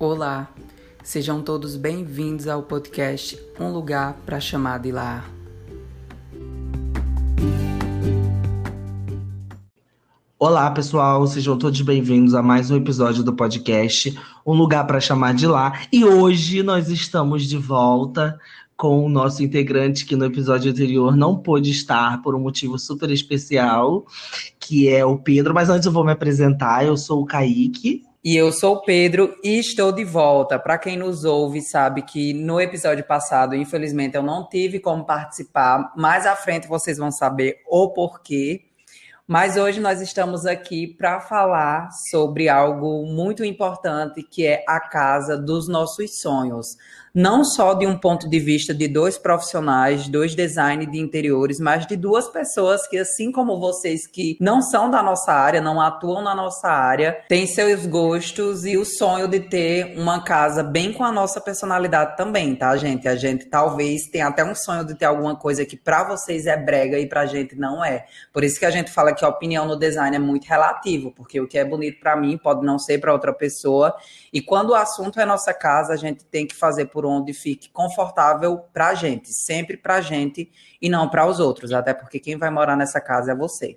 Olá, sejam todos bem-vindos ao podcast Um Lugar para Chamar de Lar. Olá, pessoal, sejam todos bem-vindos a mais um episódio do podcast Um Lugar para Chamar de Lá. E hoje nós estamos de volta com o nosso integrante que no episódio anterior não pôde estar por um motivo super especial, que é o Pedro. Mas antes eu vou me apresentar, eu sou o Kaique. E eu sou o Pedro e estou de volta. Para quem nos ouve, sabe que no episódio passado, infelizmente, eu não tive como participar. Mais à frente vocês vão saber o porquê. Mas hoje nós estamos aqui para falar sobre algo muito importante, que é a casa dos nossos sonhos não só de um ponto de vista de dois profissionais, dois designers de interiores, mas de duas pessoas que, assim como vocês, que não são da nossa área, não atuam na nossa área, têm seus gostos e o sonho de ter uma casa bem com a nossa personalidade também, tá, gente? A gente talvez tenha até um sonho de ter alguma coisa que para vocês é brega e pra gente não é. Por isso que a gente fala que a opinião no design é muito relativo, porque o que é bonito para mim pode não ser para outra pessoa. E quando o assunto é nossa casa, a gente tem que fazer por onde fique confortável para a gente, sempre para a gente e não para os outros, até porque quem vai morar nessa casa é você.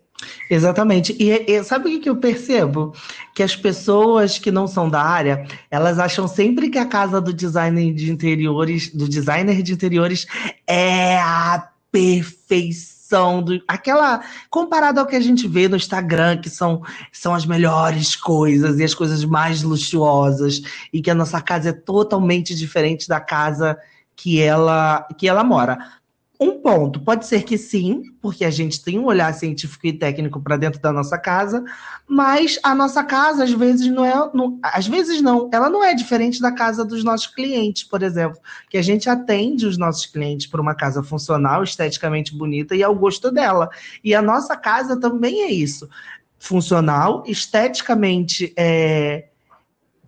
Exatamente. E, e sabe o que eu percebo? Que as pessoas que não são da área, elas acham sempre que a casa do designer de interiores, do designer de interiores é a perfeição do, aquela comparado ao que a gente vê no Instagram, que são, são as melhores coisas e as coisas mais luxuosas, e que a nossa casa é totalmente diferente da casa que ela que ela mora. Um ponto, pode ser que sim, porque a gente tem um olhar científico e técnico para dentro da nossa casa, mas a nossa casa às vezes não é, não, às vezes não, ela não é diferente da casa dos nossos clientes, por exemplo, que a gente atende os nossos clientes por uma casa funcional, esteticamente bonita e ao gosto dela. E a nossa casa também é isso, funcional, esteticamente é,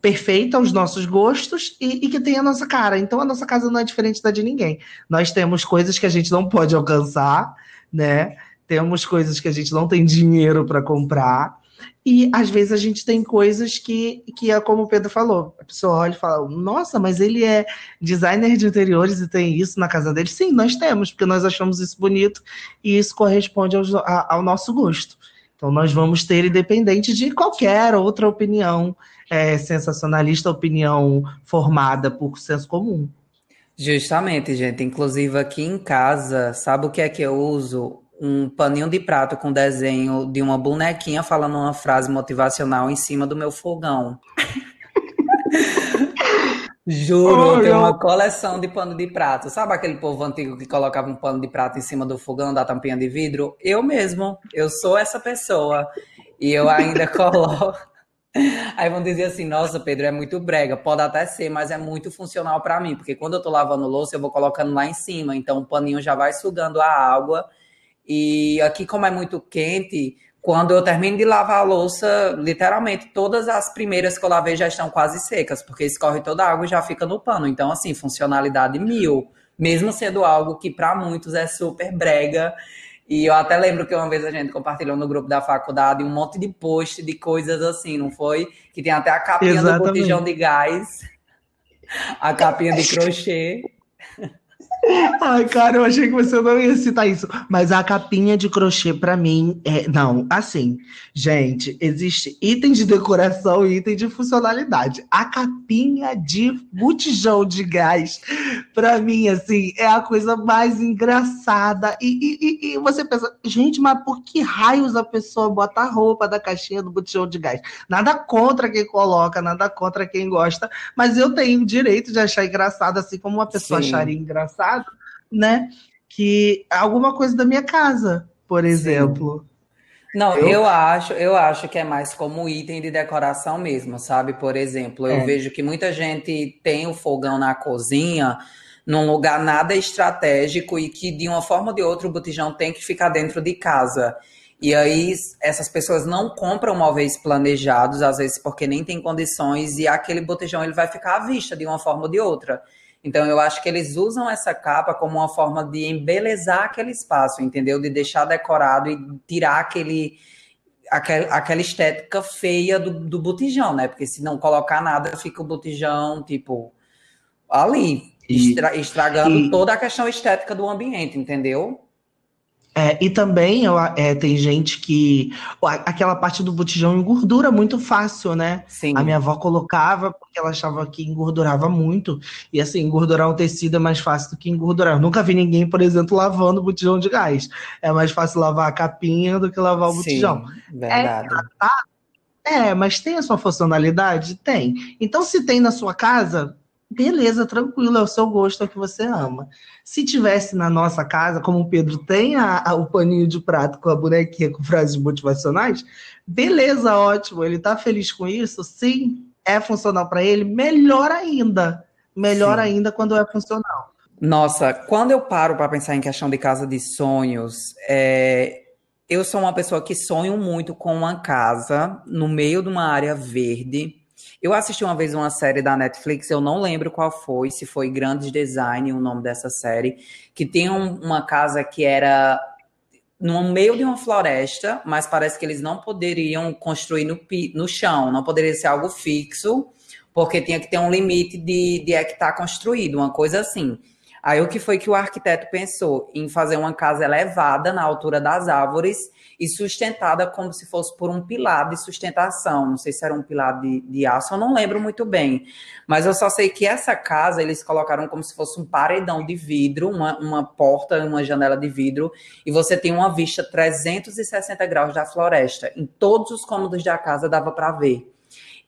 perfeita aos nossos gostos e, e, que tem a nossa cara. Então a nossa casa não é diferente da de ninguém. Nós temos coisas que a gente não pode alcançar, né? Temos coisas que a gente não tem dinheiro para comprar. E às vezes a gente tem coisas que, que é como o Pedro falou. A pessoa olha e fala: Nossa, mas ele é designer de interiores e tem isso na casa dele. Sim, nós temos, porque nós achamos isso bonito e isso corresponde ao, ao nosso gosto. Então nós vamos ter, independente de qualquer outra opinião é, sensacionalista, opinião formada por senso comum. Justamente, gente. Inclusive aqui em casa, sabe o que é que eu uso? Um paninho de prato com desenho de uma bonequinha falando uma frase motivacional em cima do meu fogão. Juro, oh, tem uma coleção de pano de prato. Sabe aquele povo antigo que colocava um pano de prato em cima do fogão da tampinha de vidro? Eu mesmo, eu sou essa pessoa. E eu ainda coloco. Aí vão dizer assim: nossa, Pedro, é muito brega. Pode até ser, mas é muito funcional para mim, porque quando eu tô lavando louça, eu vou colocando lá em cima, então o paninho já vai sugando a água. E aqui, como é muito quente, quando eu termino de lavar a louça, literalmente todas as primeiras que eu lavei já estão quase secas, porque escorre toda a água e já fica no pano. Então, assim, funcionalidade mil, mesmo sendo algo que para muitos é super brega. E eu até lembro que uma vez a gente compartilhou no grupo da faculdade um monte de post de coisas assim, não foi? Que tem até a capinha Exatamente. do botijão de gás, a capinha de crochê. Ai, cara, eu achei que você não ia citar isso. Mas a capinha de crochê, para mim, é. Não, assim, gente, existe item de decoração e item de funcionalidade. A capinha de botijão de gás, para mim, assim, é a coisa mais engraçada. E, e, e, você pensa, gente, mas por que raios a pessoa bota a roupa da caixinha do botijão de gás? Nada contra quem coloca, nada contra quem gosta, mas eu tenho o direito de achar engraçado, assim como uma pessoa Sim. acharia engraçado né? Que alguma coisa da minha casa, por exemplo. Sim. Não, eu... eu... acho, eu acho que é mais como item de decoração mesmo, sabe? Por exemplo, eu é. vejo que muita gente tem o fogão na cozinha num lugar nada estratégico e que de uma forma ou de outra o botijão tem que ficar dentro de casa. E aí essas pessoas não compram móveis planejados, às vezes porque nem tem condições e aquele botijão ele vai ficar à vista de uma forma ou de outra. Então, eu acho que eles usam essa capa como uma forma de embelezar aquele espaço, entendeu? De deixar decorado e tirar aquele aquela, aquela estética feia do, do botijão, né? Porque se não colocar nada, fica o botijão, tipo, ali, estra, estragando e, toda a questão estética do ambiente, entendeu? É, e também é, tem gente que. Aquela parte do botijão engordura muito fácil, né? Sim. A minha avó colocava porque ela achava que engordurava muito. E assim, engordurar um tecido é mais fácil do que engordurar. Eu nunca vi ninguém, por exemplo, lavando o botijão de gás. É mais fácil lavar a capinha do que lavar o Sim, botijão. Verdade. É, é, mas tem a sua funcionalidade? Tem. Então, se tem na sua casa, beleza, tranquilo, é o seu gosto, é o que você ama. Se tivesse na nossa casa, como o Pedro tem a, a, o paninho de prato com a bonequinha com frases motivacionais, beleza, ótimo, ele tá feliz com isso, sim, é funcional para ele, melhor ainda. Melhor sim. ainda quando é funcional. Nossa, quando eu paro para pensar em questão de casa de sonhos, é, eu sou uma pessoa que sonho muito com uma casa no meio de uma área verde eu assisti uma vez uma série da Netflix, eu não lembro qual foi, se foi Grandes Design, o nome dessa série, que tem um, uma casa que era no meio de uma floresta, mas parece que eles não poderiam construir no, no chão, não poderia ser algo fixo, porque tinha que ter um limite de, de hectare construído, uma coisa assim. Aí o que foi que o arquiteto pensou? Em fazer uma casa elevada na altura das árvores e sustentada como se fosse por um pilar de sustentação. Não sei se era um pilar de, de aço, eu não lembro muito bem. Mas eu só sei que essa casa eles colocaram como se fosse um paredão de vidro, uma, uma porta, uma janela de vidro, e você tem uma vista 360 graus da floresta. Em todos os cômodos da casa dava para ver.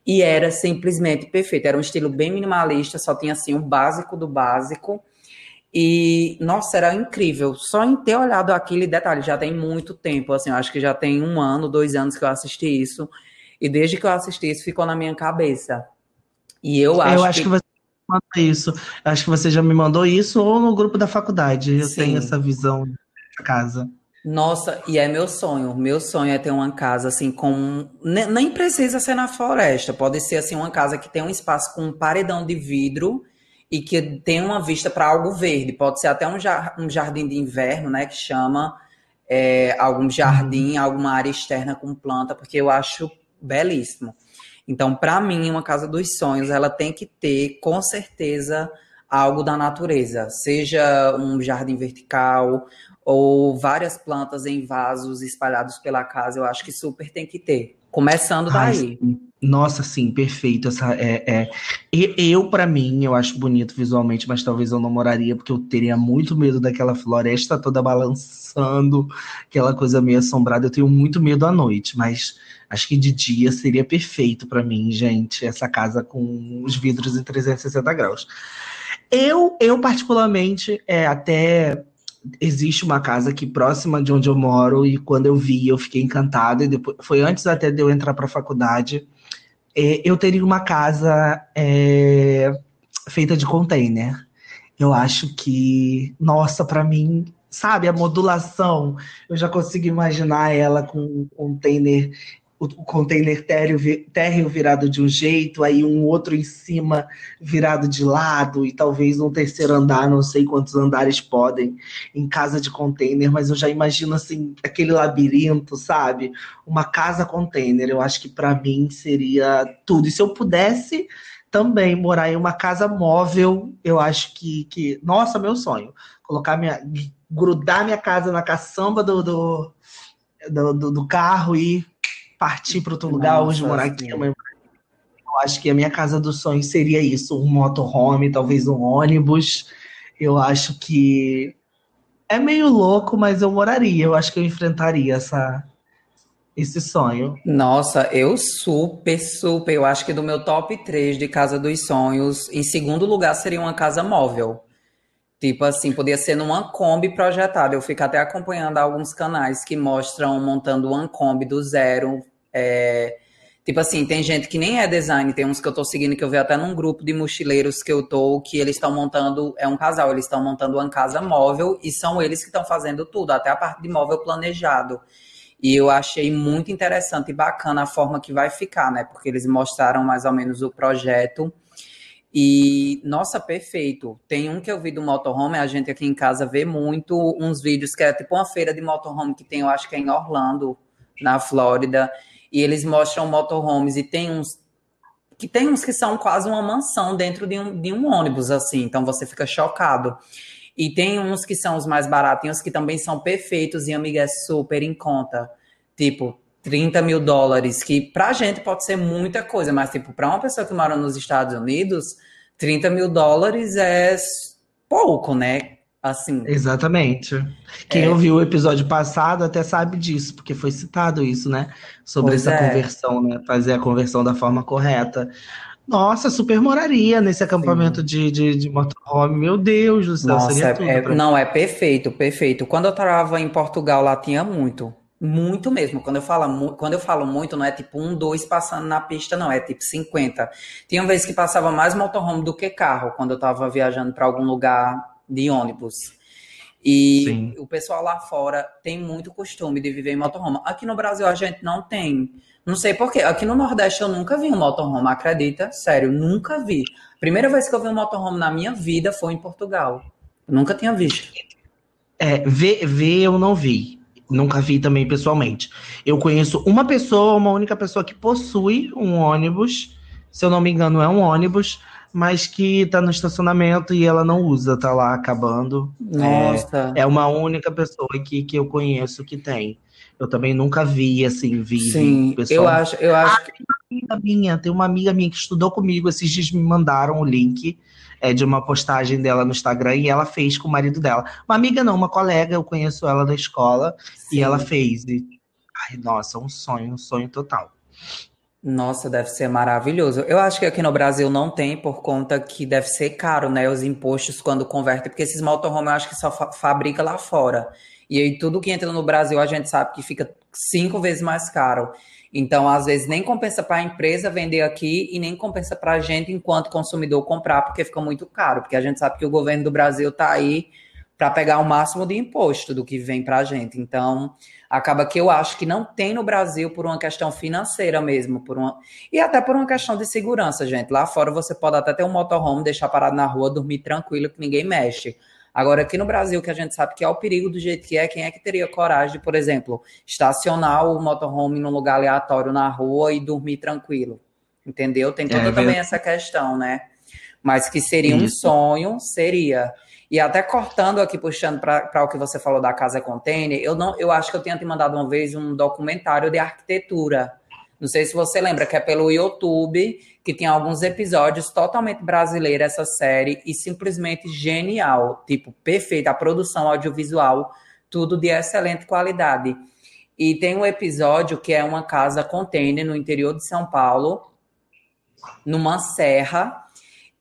E era simplesmente perfeito. Era um estilo bem minimalista, só tinha assim o básico do básico e, nossa, era incrível. Só em ter olhado aquele detalhe, já tem muito tempo, assim, eu acho que já tem um ano, dois anos que eu assisti isso. E desde que eu assisti isso, ficou na minha cabeça. E eu acho, eu acho que... que você mandou isso. Acho que você já me mandou isso ou no grupo da faculdade. Eu Sim. tenho essa visão da casa. Nossa, e é meu sonho. Meu sonho é ter uma casa assim com. Nem precisa ser na floresta. Pode ser assim uma casa que tem um espaço com um paredão de vidro e que tem uma vista para algo verde. Pode ser até um, jardim de inverno, né? Que chama é, algum jardim, uhum. alguma área externa com planta, porque eu acho belíssimo. Então, para mim, uma casa dos sonhos, ela tem que ter, com certeza, algo da natureza, seja um jardim vertical ou várias plantas em vasos espalhados pela casa, eu acho que super tem que ter. Começando daí. Ai, nossa, sim, perfeito. Essa é, é... Eu, para mim, eu acho bonito visualmente, mas talvez eu não moraria, porque eu teria muito medo daquela floresta toda balançando, aquela coisa meio assombrada. Eu tenho muito medo à noite, mas acho que de dia seria perfeito para mim, gente, essa casa com os vidros em 360 graus. Eu, eu particularmente, é, até existe uma casa aqui próxima de onde eu moro e quando eu vi eu fiquei encantada e depois foi antes até de eu entrar para a faculdade é, eu teria uma casa é, feita de container. Eu acho que nossa para mim sabe a modulação eu já consigo imaginar ela com um container o, container térreo, térreo virado de um jeito, aí um outro em cima virado de lado, e talvez um terceiro andar, não sei quantos andares podem, em casa de container, mas eu já imagino assim, aquele labirinto, sabe? Uma casa container, eu acho que para mim seria tudo. E se eu pudesse também morar em uma casa móvel, eu acho que, que nossa, meu sonho, colocar minha, grudar minha casa na caçamba do, do, do, do carro e partir para outro lugar, Nossa, hoje morar aqui. Eu acho que a minha casa dos sonhos seria isso: um motorhome, talvez um ônibus. Eu acho que é meio louco, mas eu moraria. Eu acho que eu enfrentaria essa, esse sonho. Nossa, eu super, super. Eu acho que do meu top 3 de casa dos sonhos, em segundo lugar seria uma casa móvel. Tipo assim, podia ser numa Kombi projetada. Eu fico até acompanhando alguns canais que mostram montando uma Kombi do zero. É, tipo assim, tem gente que nem é design, tem uns que eu tô seguindo que eu vejo até num grupo de mochileiros que eu tô, que eles estão montando, é um casal, eles estão montando uma casa móvel e são eles que estão fazendo tudo, até a parte de móvel planejado. E eu achei muito interessante e bacana a forma que vai ficar, né? Porque eles mostraram mais ou menos o projeto e, nossa, perfeito. Tem um que eu vi do motorhome, a gente aqui em casa vê muito uns vídeos que é tipo uma feira de motorhome que tem, eu acho que é em Orlando, na Flórida, e eles mostram motorhomes e tem uns que tem uns que são quase uma mansão dentro de um, de um ônibus, assim, então você fica chocado. E tem uns que são os mais baratinhos que também são perfeitos e, amiga, é super em conta. Tipo, 30 mil dólares, que pra gente pode ser muita coisa, mas, tipo, pra uma pessoa que mora nos Estados Unidos, 30 mil dólares é pouco, né? Assim. Exatamente. Quem é... ouviu o episódio passado até sabe disso, porque foi citado isso, né? Sobre pois essa é. conversão, né? Fazer a conversão da forma correta. Nossa, super moraria nesse acampamento de, de, de, motorhome. Meu Deus do céu, Nossa, seria é, é Não, é perfeito, perfeito. Quando eu estava em Portugal, lá tinha muito. Muito mesmo. Quando eu, falo, quando eu falo muito, não é tipo um, dois passando na pista, não. É tipo 50. Tinha vezes que passava mais motorhome do que carro, quando eu estava viajando para algum lugar de ônibus. E Sim. o pessoal lá fora tem muito costume de viver em motorhome. Aqui no Brasil a gente não tem. Não sei porquê. Aqui no Nordeste eu nunca vi um motorhome, acredita? Sério, nunca vi. Primeira vez que eu vi um motorhome na minha vida foi em Portugal. Eu nunca tinha visto. É, ver, ver eu não vi. Nunca vi também pessoalmente. Eu conheço uma pessoa, uma única pessoa que possui um ônibus. Se eu não me engano, é um ônibus mas que tá no estacionamento e ela não usa, tá lá acabando. Nossa. É, é uma única pessoa aqui que eu conheço que tem. Eu também nunca vi, assim, vi. Sim, pessoal. eu acho, eu acho ah, que. Tem uma amiga minha, tem uma amiga minha que estudou comigo, esses dias me mandaram o link é, de uma postagem dela no Instagram e ela fez com o marido dela. Uma amiga não, uma colega, eu conheço ela da escola Sim. e ela fez. E, ai, nossa, um sonho, um sonho total. Nossa, deve ser maravilhoso. Eu acho que aqui no Brasil não tem, por conta que deve ser caro, né? Os impostos quando convertem, porque esses motorhome eu acho que só fa fabrica lá fora. E aí tudo que entra no Brasil a gente sabe que fica cinco vezes mais caro. Então, às vezes, nem compensa para a empresa vender aqui e nem compensa para a gente, enquanto consumidor, comprar, porque fica muito caro. Porque a gente sabe que o governo do Brasil está aí para pegar o máximo de imposto do que vem para a gente. Então, acaba que eu acho que não tem no Brasil por uma questão financeira mesmo, por uma e até por uma questão de segurança, gente. Lá fora você pode até ter um motorhome, deixar parado na rua, dormir tranquilo que ninguém mexe. Agora aqui no Brasil, que a gente sabe que é o perigo do jeito que é, quem é que teria coragem de, por exemplo, estacionar o motorhome num lugar aleatório na rua e dormir tranquilo? Entendeu? Tem toda é, também essa questão, né? Mas que seria Isso. um sonho, seria. E até cortando aqui, puxando para o que você falou da casa container, eu não, eu acho que eu tinha te mandado uma vez um documentário de arquitetura. Não sei se você lembra, que é pelo YouTube, que tem alguns episódios totalmente brasileira essa série e simplesmente genial, tipo, perfeita, a produção audiovisual, tudo de excelente qualidade. E tem um episódio que é uma casa container no interior de São Paulo, numa serra,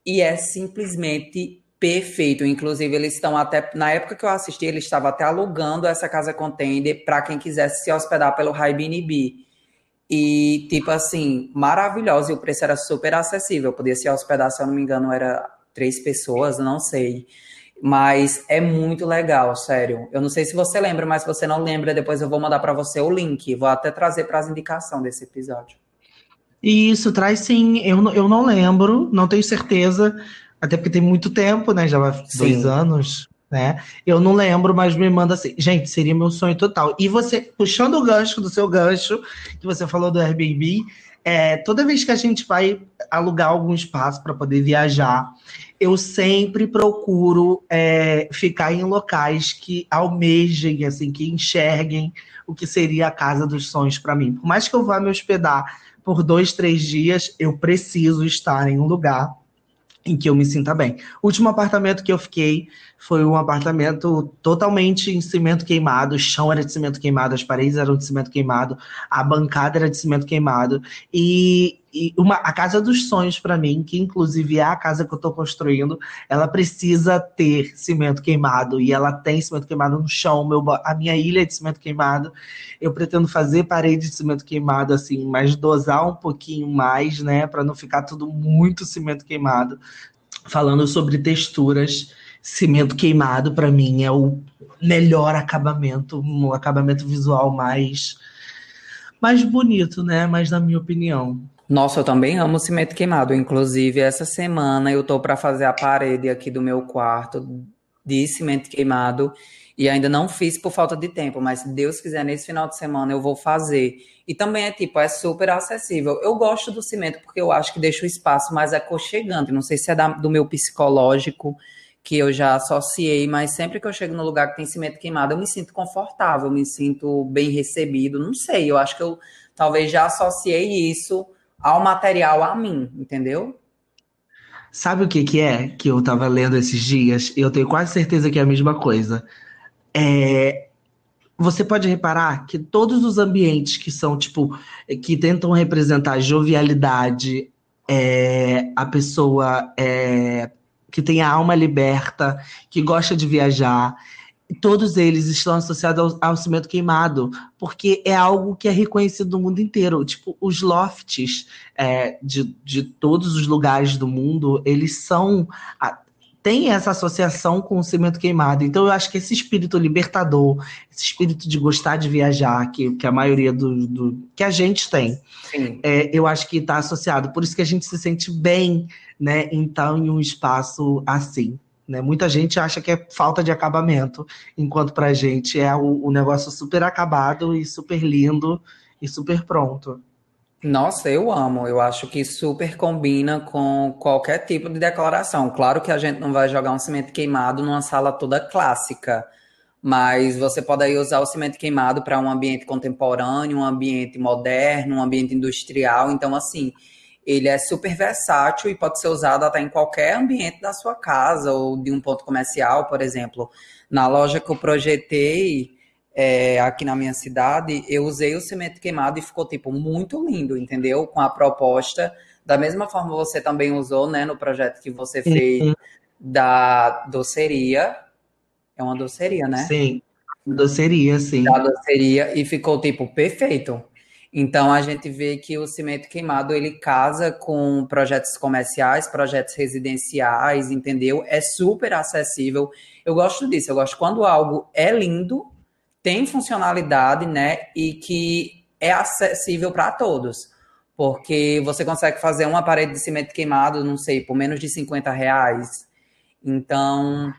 e é simplesmente Perfeito. Inclusive, eles estão até. Na época que eu assisti, eles estavam até alugando essa casa container para quem quisesse se hospedar pelo Airbnb. E, tipo assim, maravilhosa. E o preço era super acessível. Podia se hospedar, se eu não me engano, era três pessoas, não sei. Mas é muito legal, sério. Eu não sei se você lembra, mas se você não lembra, depois eu vou mandar para você o link. Vou até trazer para as indicações desse episódio. Isso, traz sim. Eu, eu não lembro, não tenho certeza, até porque tem muito tempo, né? Já vai dois anos, né? Eu não lembro, mas me manda assim. Gente, seria meu sonho total. E você, puxando o gancho do seu gancho, que você falou do Airbnb, é, toda vez que a gente vai alugar algum espaço para poder viajar, eu sempre procuro é, ficar em locais que almejem, assim, que enxerguem o que seria a casa dos sonhos para mim. Por mais que eu vá me hospedar por dois, três dias, eu preciso estar em um lugar em que eu me sinta bem. O último apartamento que eu fiquei foi um apartamento totalmente em cimento queimado, o chão era de cimento queimado, as paredes eram de cimento queimado, a bancada era de cimento queimado e, e uma, a casa dos sonhos para mim, que inclusive é a casa que eu estou construindo, ela precisa ter cimento queimado e ela tem cimento queimado no chão, meu, a minha ilha é de cimento queimado. Eu pretendo fazer parede de cimento queimado assim, mas dosar um pouquinho mais, né, para não ficar tudo muito cimento queimado. Falando sobre texturas, cimento queimado para mim é o melhor acabamento, um acabamento visual mais mais bonito, né? Mas na minha opinião. Nossa, eu também amo cimento queimado. Inclusive, essa semana eu tô para fazer a parede aqui do meu quarto de cimento queimado e ainda não fiz por falta de tempo, mas se Deus quiser, nesse final de semana eu vou fazer. E também é tipo, é super acessível. Eu gosto do cimento porque eu acho que deixa o espaço mais aconchegante. Não sei se é da, do meu psicológico que eu já associei, mas sempre que eu chego no lugar que tem cimento queimado, eu me sinto confortável, me sinto bem recebido. Não sei, eu acho que eu talvez já associei isso ao material a mim, entendeu? Sabe o que, que é que eu tava lendo esses dias? Eu tenho quase certeza que é a mesma coisa. É, você pode reparar que todos os ambientes que são, tipo, que tentam representar jovialidade, é, a pessoa é, que tem a alma liberta, que gosta de viajar, todos eles estão associados ao, ao, cimento queimado, porque é algo que é reconhecido no mundo inteiro. Tipo, os lofts é, de, de todos os lugares do mundo, eles são. Tem essa associação com o cimento queimado. Então, eu acho que esse espírito libertador, esse espírito de gostar de viajar, que, que a maioria do, do que a gente tem, é, eu acho que está associado. Por isso que a gente se sente bem, né, então, em um espaço assim. Né? Muita gente acha que é falta de acabamento, enquanto para a gente é o, o, negócio super acabado e super lindo e super pronto. Nossa, eu amo. Eu acho que super combina com qualquer tipo de decoração. Claro que a gente não vai jogar um cimento queimado numa sala toda clássica, mas você pode aí usar o cimento queimado para um ambiente contemporâneo, um ambiente moderno, um ambiente industrial. Então, assim, ele é super versátil e pode ser usado até em qualquer ambiente da sua casa ou de um ponto comercial, por exemplo. Na loja que eu projetei é, aqui na minha cidade, eu usei o cimento queimado e ficou tipo muito lindo, entendeu? Com a proposta. Da mesma forma você também usou, né, no projeto que você fez uhum. da doceria. É uma doceria, né? Sim. Doceria, sim. Da doceria e ficou tipo perfeito. Então a gente vê que o cimento queimado ele casa com projetos comerciais, projetos residenciais, entendeu? É super acessível. Eu gosto disso. Eu gosto quando algo é lindo, tem funcionalidade, né? E que é acessível para todos. Porque você consegue fazer uma parede de cimento queimado, não sei, por menos de 50 reais. Então,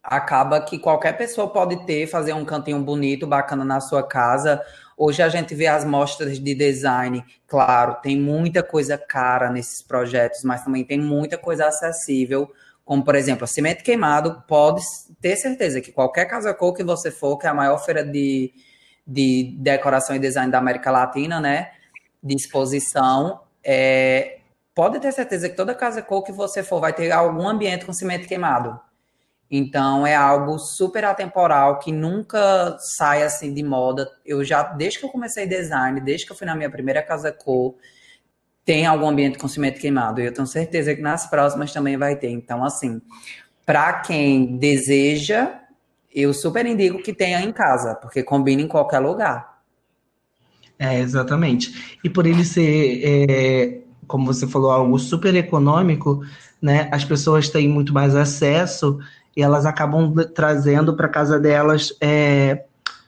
acaba que qualquer pessoa pode ter, fazer um cantinho bonito, bacana na sua casa, Hoje a gente vê as mostras de design, claro, tem muita coisa cara nesses projetos, mas também tem muita coisa acessível, como por exemplo, cimento queimado, pode ter certeza que qualquer casa cor que você for, que é a maior feira de, de decoração e design da América Latina, né, de exposição, é, pode ter certeza que toda casa cor que você for vai ter algum ambiente com cimento queimado. Então é algo super atemporal que nunca sai assim de moda. Eu já, desde que eu comecei design, desde que eu fui na minha primeira casa cor, tem algum ambiente com cimento queimado. E eu tenho certeza que nas próximas também vai ter. Então, assim, para quem deseja, eu super indico que tenha em casa, porque combina em qualquer lugar. É, exatamente. E por ele ser, é, como você falou, algo super econômico, né? As pessoas têm muito mais acesso e elas acabam trazendo para casa delas é,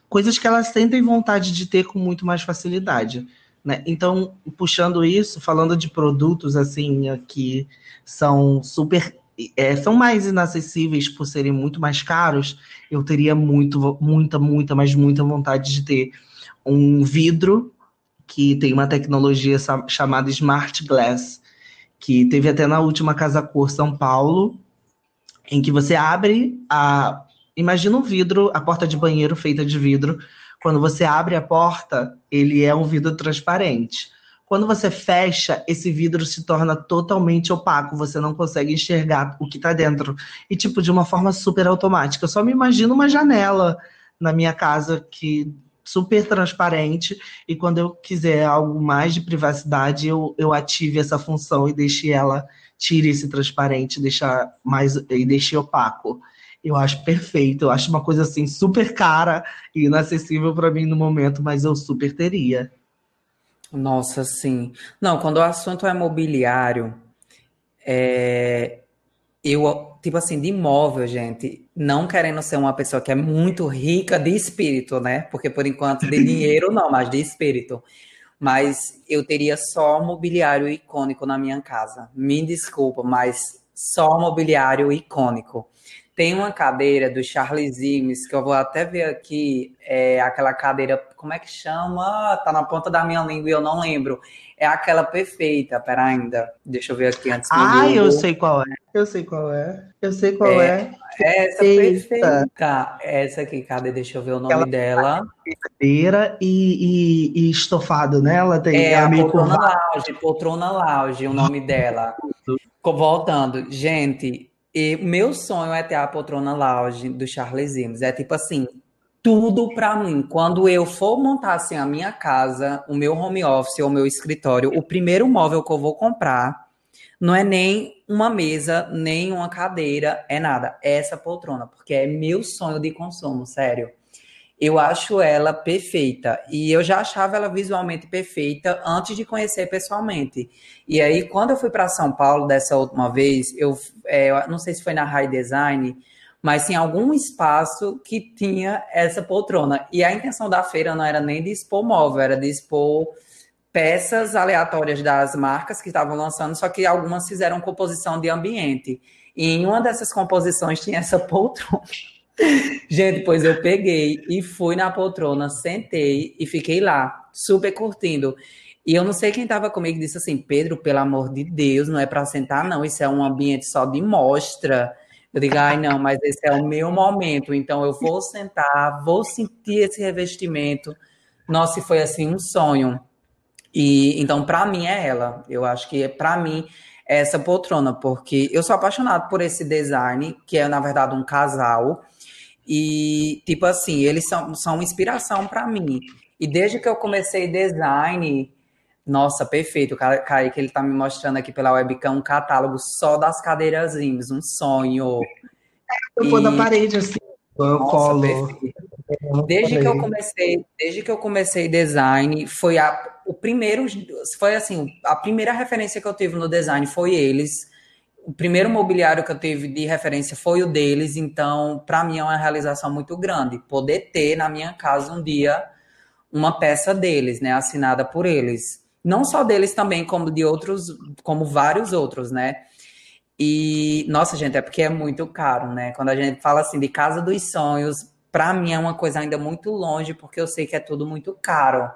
coisas que elas sentem vontade de ter com muito mais facilidade. Né? Então, puxando isso, falando de produtos assim que são super é, são mais inacessíveis por serem muito mais caros, eu teria muito, muita, muita, mas muita vontade de ter um vidro que tem uma tecnologia chamada Smart Glass, que teve até na última Casa Cor São Paulo, em que você abre a. Imagina um vidro, a porta de banheiro feita de vidro. Quando você abre a porta, ele é um vidro transparente. Quando você fecha, esse vidro se torna totalmente opaco, você não consegue enxergar o que está dentro. E, tipo, de uma forma super automática. Eu só me imagino uma janela na minha casa que super transparente e quando eu quiser algo mais de privacidade, eu, eu ative essa função e deixe ela tire esse transparente deixar mais, e deixe opaco. Eu acho perfeito, eu acho uma coisa assim super cara e inacessível para mim no momento, mas eu super teria. Nossa, sim. Não, quando o assunto é mobiliário, é... eu, tipo assim, de imóvel, gente, não querendo ser uma pessoa que é muito rica de espírito, né? Porque por enquanto de dinheiro não, mas de espírito mas eu teria só mobiliário icônico na minha casa. Me desculpa, mas só mobiliário icônico. Tem uma cadeira do Charles Imes, que eu vou até ver aqui, é aquela cadeira, como é que chama? Tá na ponta da minha língua e eu não lembro. É aquela perfeita, pera ainda. Deixa eu ver aqui antes. Ah, eu sei qual é. Eu sei qual é. Eu sei qual é. é. Essa perfeita. Essa aqui, cadê? Deixa eu ver o nome dela. Cadeira e, e, e, estofado, né? Ela tem é, a poltrona lounge, poltrona lounge, o nome dela. Voltando, gente, e meu sonho é ter a poltrona lounge do Charles Imes. É tipo assim, tudo para mim. Quando eu for montar assim a minha casa, o meu home office ou o meu escritório, o primeiro móvel que eu vou comprar não é nem uma mesa, nem uma cadeira, é nada. É essa poltrona, porque é meu sonho de consumo, sério. Eu acho ela perfeita. E eu já achava ela visualmente perfeita antes de conhecer pessoalmente. E aí, quando eu fui para São Paulo dessa última vez, eu, é, não sei se foi na High Design, mas tinha algum espaço que tinha essa poltrona. E a intenção da feira não era nem de expor móvel, era de expor peças aleatórias das marcas que estavam lançando, só que algumas fizeram composição de ambiente. E em uma dessas composições tinha essa poltrona. Gente, pois eu peguei e fui na poltrona, sentei e fiquei lá, super curtindo. E eu não sei quem estava comigo e disse assim: Pedro, pelo amor de Deus, não é para sentar, não. Isso é um ambiente só de mostra. Eu digo, ai, não, mas esse é o meu momento. Então eu vou sentar, vou sentir esse revestimento. Nossa, e foi assim um sonho. E então, para mim, é ela. Eu acho que para mim é essa poltrona, porque eu sou apaixonado por esse design, que é, na verdade, um casal. E, tipo assim, eles são, são inspiração para mim. E desde que eu comecei design, nossa, perfeito. O Kaique, ele tá me mostrando aqui pela webcam um catálogo só das cadeiras IMS, um sonho. Eu e... da parede, assim, eu nossa, colo. Perfeito. Desde que eu comecei, desde que eu comecei design, foi a, o primeiro, foi assim, a primeira referência que eu tive no design foi eles. O primeiro mobiliário que eu tive de referência foi o deles, então para mim é uma realização muito grande poder ter na minha casa um dia uma peça deles, né, assinada por eles. Não só deles também, como de outros, como vários outros, né? E nossa, gente, é porque é muito caro, né? Quando a gente fala assim de casa dos sonhos, para mim é uma coisa ainda muito longe, porque eu sei que é tudo muito caro.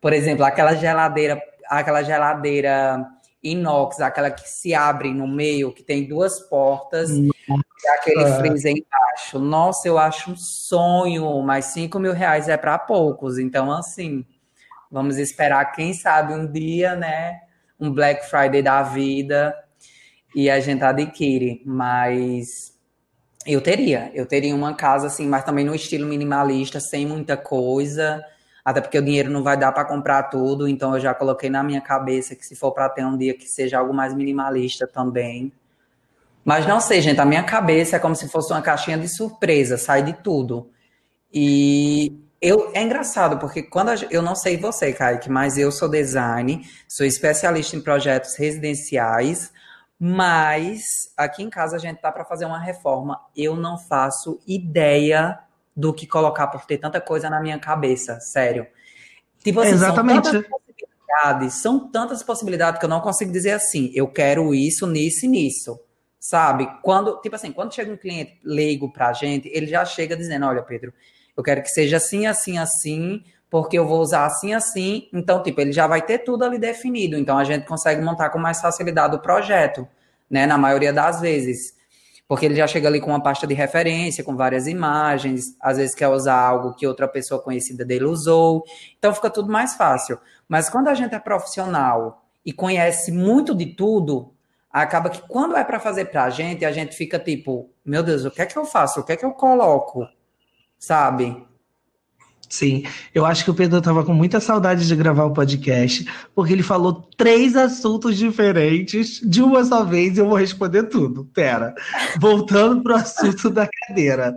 Por exemplo, aquela geladeira, aquela geladeira inox, aquela que se abre no meio, que tem duas portas Nossa. e aquele freezer embaixo. Nossa, eu acho um sonho, mas 5 mil reais é para poucos. Então, assim, vamos esperar, quem sabe, um dia, né? Um Black Friday da vida e a gente adquire. Mas eu teria, eu teria uma casa assim, mas também no estilo minimalista, sem muita coisa, até porque o dinheiro não vai dar para comprar tudo, então eu já coloquei na minha cabeça que se for para ter um dia que seja algo mais minimalista também. Mas não sei, gente, a minha cabeça é como se fosse uma caixinha de surpresa, sai de tudo. E eu, é engraçado, porque quando a, eu não sei você, Kaique, mas eu sou design, sou especialista em projetos residenciais, mas aqui em casa a gente tá para fazer uma reforma. Eu não faço ideia do que colocar por ter tanta coisa na minha cabeça, sério. Tipo assim, Exatamente. São tantas possibilidades, são tantas possibilidades que eu não consigo dizer assim, eu quero isso, nisso e nisso. Sabe? Quando, tipo assim, quando chega um cliente leigo pra gente, ele já chega dizendo: "Olha, Pedro, eu quero que seja assim, assim, assim, porque eu vou usar assim, assim. Então, tipo, ele já vai ter tudo ali definido. Então, a gente consegue montar com mais facilidade o projeto, né? Na maioria das vezes. Porque ele já chega ali com uma pasta de referência, com várias imagens, às vezes quer usar algo que outra pessoa conhecida dele usou. Então, fica tudo mais fácil. Mas quando a gente é profissional e conhece muito de tudo, acaba que quando é para fazer para a gente, a gente fica tipo, meu Deus, o que é que eu faço? O que é que eu coloco? Sabe? Sim, eu acho que o Pedro estava com muita saudade de gravar o podcast, porque ele falou três assuntos diferentes de uma só vez e eu vou responder tudo. Pera, voltando para o assunto da cadeira.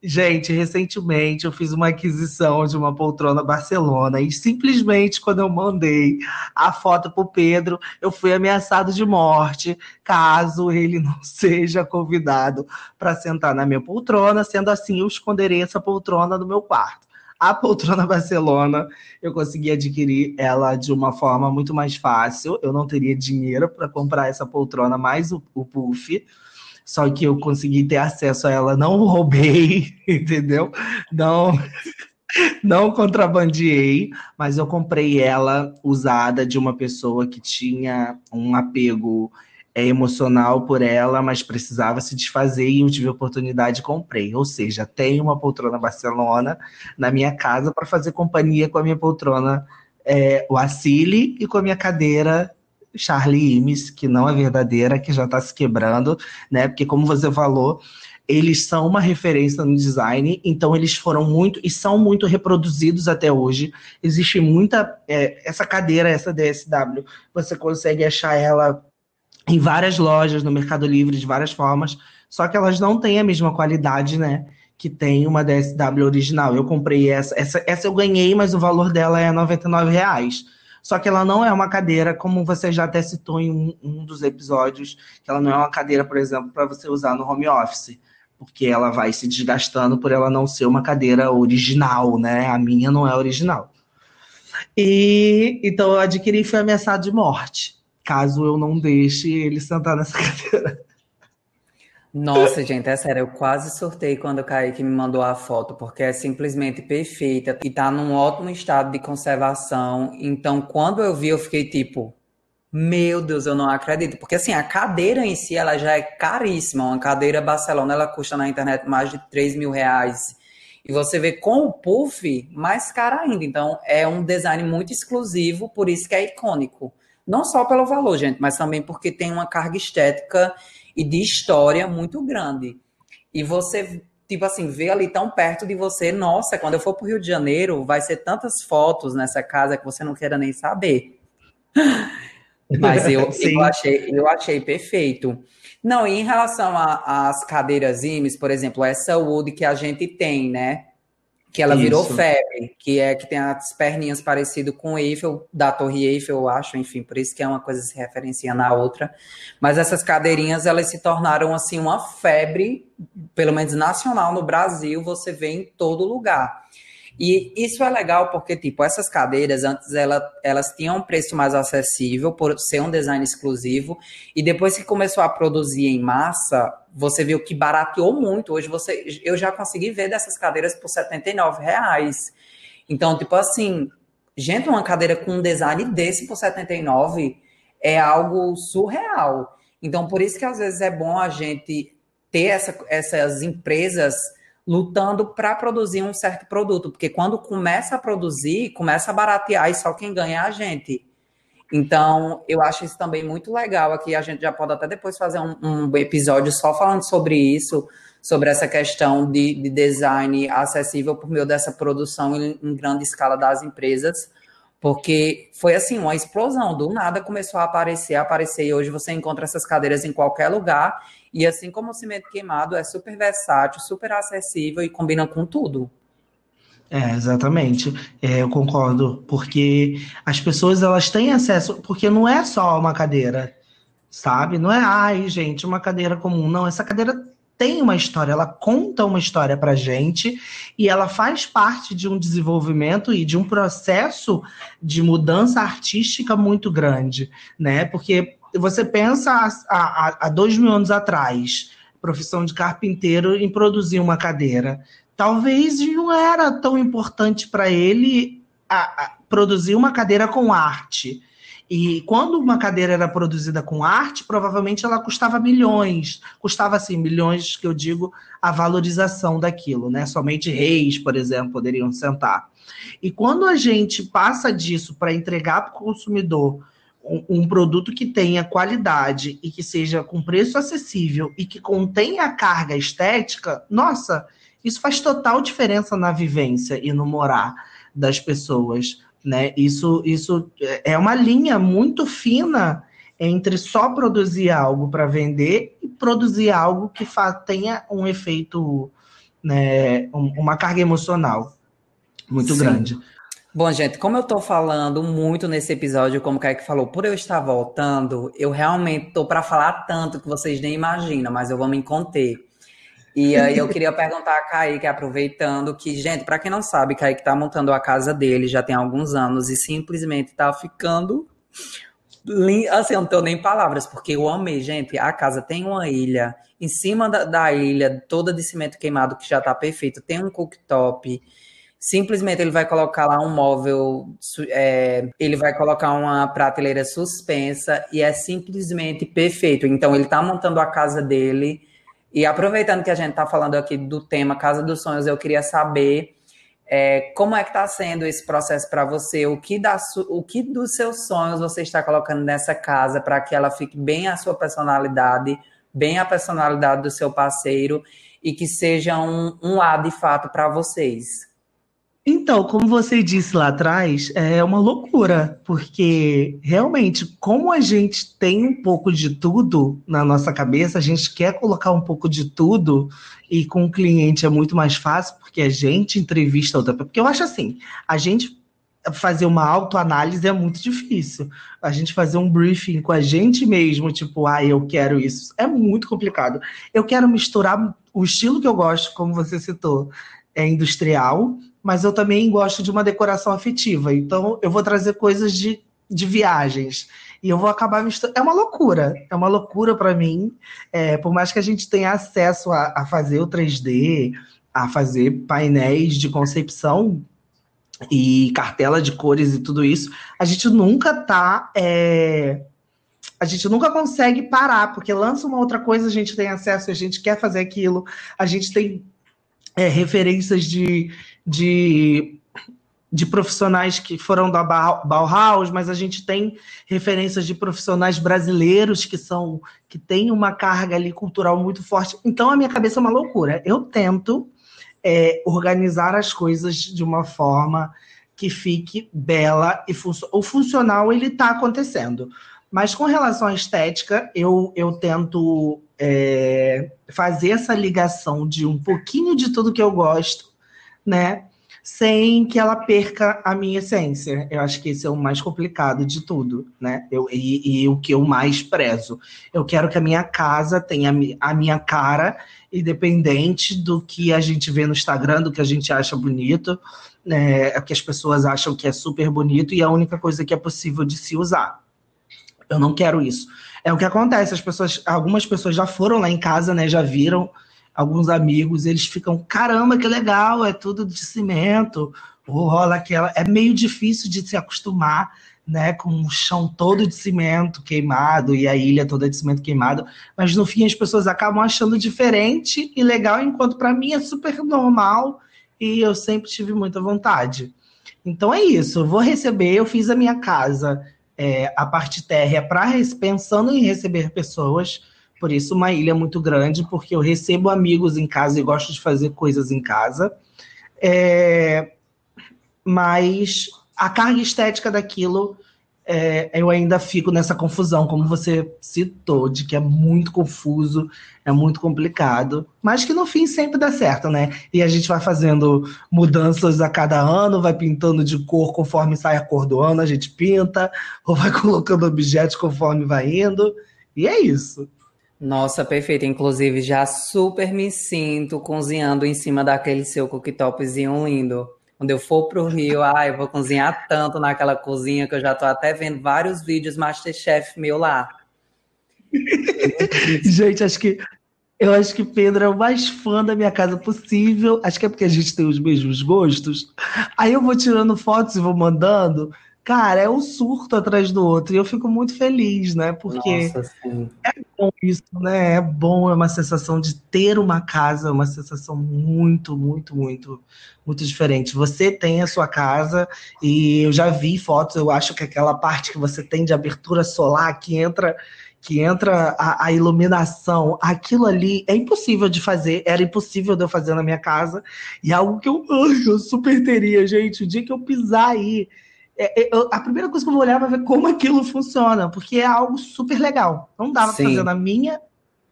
Gente, recentemente eu fiz uma aquisição de uma poltrona Barcelona e simplesmente quando eu mandei a foto pro Pedro, eu fui ameaçado de morte caso ele não seja convidado para sentar na minha poltrona, sendo assim eu esconderei essa poltrona no meu quarto. A poltrona Barcelona, eu consegui adquirir ela de uma forma muito mais fácil. Eu não teria dinheiro para comprar essa poltrona mais o, o puff. só que eu consegui ter acesso a ela, não roubei, entendeu? Não não contrabandeei, mas eu comprei ela usada de uma pessoa que tinha um apego é, emocional por ela, mas precisava se desfazer e eu tive a oportunidade e comprei. Ou seja, tenho uma poltrona Barcelona na minha casa para fazer companhia com a minha poltrona é, Acile e com a minha cadeira Charlie Imes, que não é verdadeira, que já está se quebrando, né? Porque como você falou, eles são uma referência no design, então eles foram muito e são muito reproduzidos até hoje. Existe muita é, essa cadeira, essa DSW, você consegue achar ela em várias lojas no Mercado Livre de várias formas, só que elas não têm a mesma qualidade, né? Que tem uma DSW original. Eu comprei essa, essa, essa eu ganhei, mas o valor dela é R$ reais. Só que ela não é uma cadeira, como você já até citou em um, um dos episódios, que ela não é uma cadeira, por exemplo, para você usar no home office porque ela vai se desgastando por ela não ser uma cadeira original, né? A minha não é original. E então eu adquiri e fui ameaçado de morte, caso eu não deixe ele sentar nessa cadeira. Nossa, gente, é sério, eu quase surtei quando o Kaique me mandou a foto, porque é simplesmente perfeita e tá num ótimo estado de conservação. Então, quando eu vi, eu fiquei tipo, meu Deus, eu não acredito. Porque assim, a cadeira em si, ela já é caríssima. Uma cadeira Barcelona, ela custa na internet mais de 3 mil reais. E você vê com o puff, mais cara ainda. Então, é um design muito exclusivo, por isso que é icônico. Não só pelo valor, gente, mas também porque tem uma carga estética e de história muito grande. E você, tipo assim, vê ali tão perto de você, nossa, quando eu for para o Rio de Janeiro, vai ser tantas fotos nessa casa que você não queira nem saber. Mas eu, eu, achei, eu achei perfeito. Não, e em relação às cadeiras IMES, por exemplo, essa Wood que a gente tem, né? Que ela Isso. virou febre, que é que tem as perninhas parecido com Eiffel, da Torre Eiffel, eu acho, enfim, por isso que é uma coisa se referencia na outra. Mas essas cadeirinhas, elas se tornaram, assim, uma febre, pelo menos nacional no Brasil, você vê em todo lugar. E isso é legal porque, tipo, essas cadeiras, antes ela, elas tinham um preço mais acessível por ser um design exclusivo, e depois que começou a produzir em massa, você viu que barateou muito. Hoje você, eu já consegui ver dessas cadeiras por 79 reais. Então, tipo assim, gente, uma cadeira com um design desse por 79 é algo surreal. Então, por isso que às vezes é bom a gente ter essa, essas empresas lutando para produzir um certo produto, porque quando começa a produzir, começa a baratear e só quem ganha é a gente. Então, eu acho isso também muito legal aqui. A gente já pode até depois fazer um, um episódio só falando sobre isso, sobre essa questão de, de, design acessível por meio dessa produção em, em grande escala das empresas, porque foi assim, uma explosão. Do nada começou a aparecer, a aparecer, e hoje você encontra essas cadeiras em qualquer lugar e assim como o cimento queimado é super versátil, super acessível e combina com tudo. É, exatamente. É, eu concordo, porque as pessoas elas têm acesso, porque não é só uma cadeira, sabe? Não é, ai, gente, uma cadeira comum. Não, essa cadeira tem uma história, ela conta uma história pra gente e ela faz parte de um desenvolvimento e de um processo de mudança artística muito grande, né? Porque você pensa há dois mil anos atrás, profissão de carpinteiro, em produzir uma cadeira. Talvez não era tão importante para ele a, a, produzir uma cadeira com arte. E quando uma cadeira era produzida com arte, provavelmente ela custava milhões. Custava, assim, milhões que eu digo a valorização daquilo, né? Somente reis, por exemplo, poderiam sentar. E quando a gente passa disso para entregar para o consumidor um, produto que tenha qualidade e que seja com preço acessível e que contenha carga estética, nossa, isso faz total diferença na vivência e no morar das pessoas. Né? Isso, isso é uma linha muito fina entre só produzir algo para vender e produzir algo que tenha um efeito, né, uma carga emocional muito Sim. grande. Bom, gente, como eu tô falando muito nesse episódio, como o Kaique falou, por eu estar voltando, eu realmente tô para falar tanto que vocês nem imaginam, mas eu vou me conter. E aí eu queria perguntar a Kaique, aproveitando que, gente, para quem não sabe, Kaique tá montando a casa dele já tem alguns anos e simplesmente tá ficando Assim, eu não tenho nem palavras, porque eu amei, gente. A casa tem uma ilha. Em cima da, da ilha, toda de cimento queimado, que já tá perfeito, tem um cooktop. Simplesmente ele vai colocar lá um móvel, é, ele vai colocar uma prateleira suspensa e é simplesmente perfeito. Então ele tá montando a casa dele. E aproveitando que a gente tá falando aqui do tema Casa dos Sonhos, eu queria saber é, como é que está sendo esse processo para você? O que, da, o que dos seus sonhos você está colocando nessa casa para que ela fique bem a sua personalidade, bem a personalidade do seu parceiro e que seja um, um lá de fato para vocês? Então, como você disse lá atrás, é uma loucura, porque realmente, como a gente tem um pouco de tudo na nossa cabeça, a gente quer colocar um pouco de tudo, e com o cliente é muito mais fácil, porque a gente entrevista outra pessoa. Porque eu acho assim, a gente fazer uma autoanálise é muito difícil. A gente fazer um briefing com a gente mesmo, tipo, ah, eu quero isso, é muito complicado. Eu quero misturar o estilo que eu gosto, como você citou, é industrial, mas eu também gosto de uma decoração afetiva. Então, eu vou trazer coisas de, de viagens. E eu vou acabar misturando. É uma loucura. É uma loucura para mim. É, por mais que a gente tenha acesso a, a fazer o 3D, a fazer painéis de concepção e cartela de cores e tudo isso, a gente nunca tá. É... A gente nunca consegue parar, porque lança uma outra coisa, a gente tem acesso, a gente quer fazer aquilo, a gente tem é, referências de, de, de profissionais que foram da Bauhaus, mas a gente tem referências de profissionais brasileiros que são que têm uma carga ali cultural muito forte. Então a minha cabeça é uma loucura. Eu tento é, organizar as coisas de uma forma que fique bela e fun o funcional ele está acontecendo. Mas com relação à estética, eu, eu tento é, fazer essa ligação de um pouquinho de tudo que eu gosto, né? Sem que ela perca a minha essência. Eu acho que esse é o mais complicado de tudo, né? Eu, e, e o que eu mais prezo. Eu quero que a minha casa tenha a minha cara, independente do que a gente vê no Instagram, do que a gente acha bonito, né? que as pessoas acham que é super bonito e é a única coisa que é possível de se usar. Eu não quero isso. É o que acontece, as pessoas, algumas pessoas já foram lá em casa, né? Já viram alguns amigos, eles ficam, caramba, que legal, é tudo de cimento, ou rola aquela. É meio difícil de se acostumar, né? Com o chão todo de cimento queimado e a ilha toda de cimento queimado. Mas no fim as pessoas acabam achando diferente e legal, enquanto para mim é super normal e eu sempre tive muita vontade. Então é isso, eu vou receber, eu fiz a minha casa é, a parte térrea para pensando em receber pessoas. Por isso, uma ilha muito grande, porque eu recebo amigos em casa e gosto de fazer coisas em casa. É, mas a carga estética daquilo é, eu ainda fico nessa confusão, como você citou, de que é muito confuso, é muito complicado, mas que no fim sempre dá certo, né? E a gente vai fazendo mudanças a cada ano, vai pintando de cor conforme sai a cor do ano, a gente pinta, ou vai colocando objetos conforme vai indo, e é isso. Nossa, perfeito. Inclusive, já super me sinto cozinhando em cima daquele seu cooktopzinho lindo. Quando eu for pro Rio, ah, eu vou cozinhar tanto naquela cozinha que eu já tô até vendo vários vídeos Masterchef meu lá. gente, acho que eu acho que Pedro é o mais fã da minha casa possível. Acho que é porque a gente tem os mesmos gostos. Aí eu vou tirando fotos e vou mandando. Cara, é um surto atrás do outro. E eu fico muito feliz, né? Porque Nossa, é bom isso, né? É bom, é uma sensação de ter uma casa, uma sensação muito, muito, muito, muito diferente. Você tem a sua casa e eu já vi fotos, eu acho que aquela parte que você tem de abertura solar que entra que entra a, a, iluminação, aquilo ali é impossível de fazer, era impossível de eu fazer na minha casa, e é algo que eu, eu super teria, gente. O dia que eu pisar aí, é, é, eu, a primeira coisa que eu vou olhar é ver como aquilo funciona, porque é algo super legal. Não dava para fazer na minha,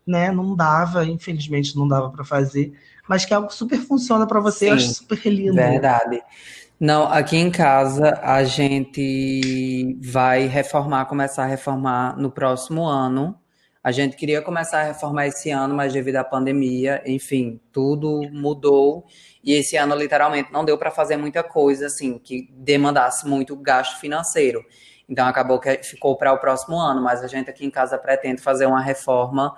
né? Não dava, infelizmente não dava para fazer, mas que é algo super funciona para você, Sim, eu acho super lindo. Verdade. Não, aqui em casa a gente vai reformar, começar a reformar no próximo ano. A gente queria começar a reformar esse ano, mas devido à pandemia, enfim, tudo mudou. E esse ano, literalmente, não deu para fazer muita coisa, assim, que demandasse muito gasto financeiro. Então acabou que ficou para o próximo ano, mas a gente aqui em casa pretende fazer uma reforma.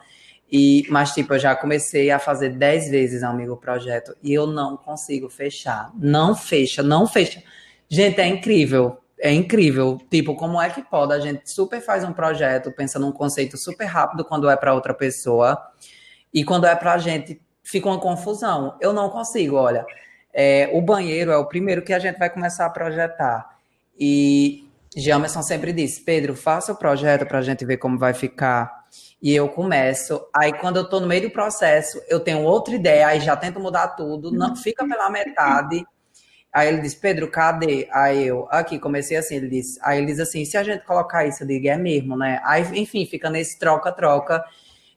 E, mas, tipo, eu já comecei a fazer dez vezes, amigo, o projeto. E eu não consigo fechar. Não fecha, não fecha. Gente, é incrível. É incrível. Tipo, como é que pode? A gente super faz um projeto, pensa num conceito super rápido quando é para outra pessoa. E quando é pra gente, fica uma confusão. Eu não consigo, olha. É, o banheiro é o primeiro que a gente vai começar a projetar. E Jamerson sempre disse, Pedro, faça o projeto para a gente ver como vai ficar. E eu começo. Aí, quando eu estou no meio do processo, eu tenho outra ideia, aí já tento mudar tudo, não fica pela metade. Aí ele diz, Pedro, cadê? Aí eu, aqui, comecei assim, ele disse. Aí ele diz assim, se a gente colocar isso, eu digo, é mesmo, né? Aí, enfim, fica nesse troca-troca.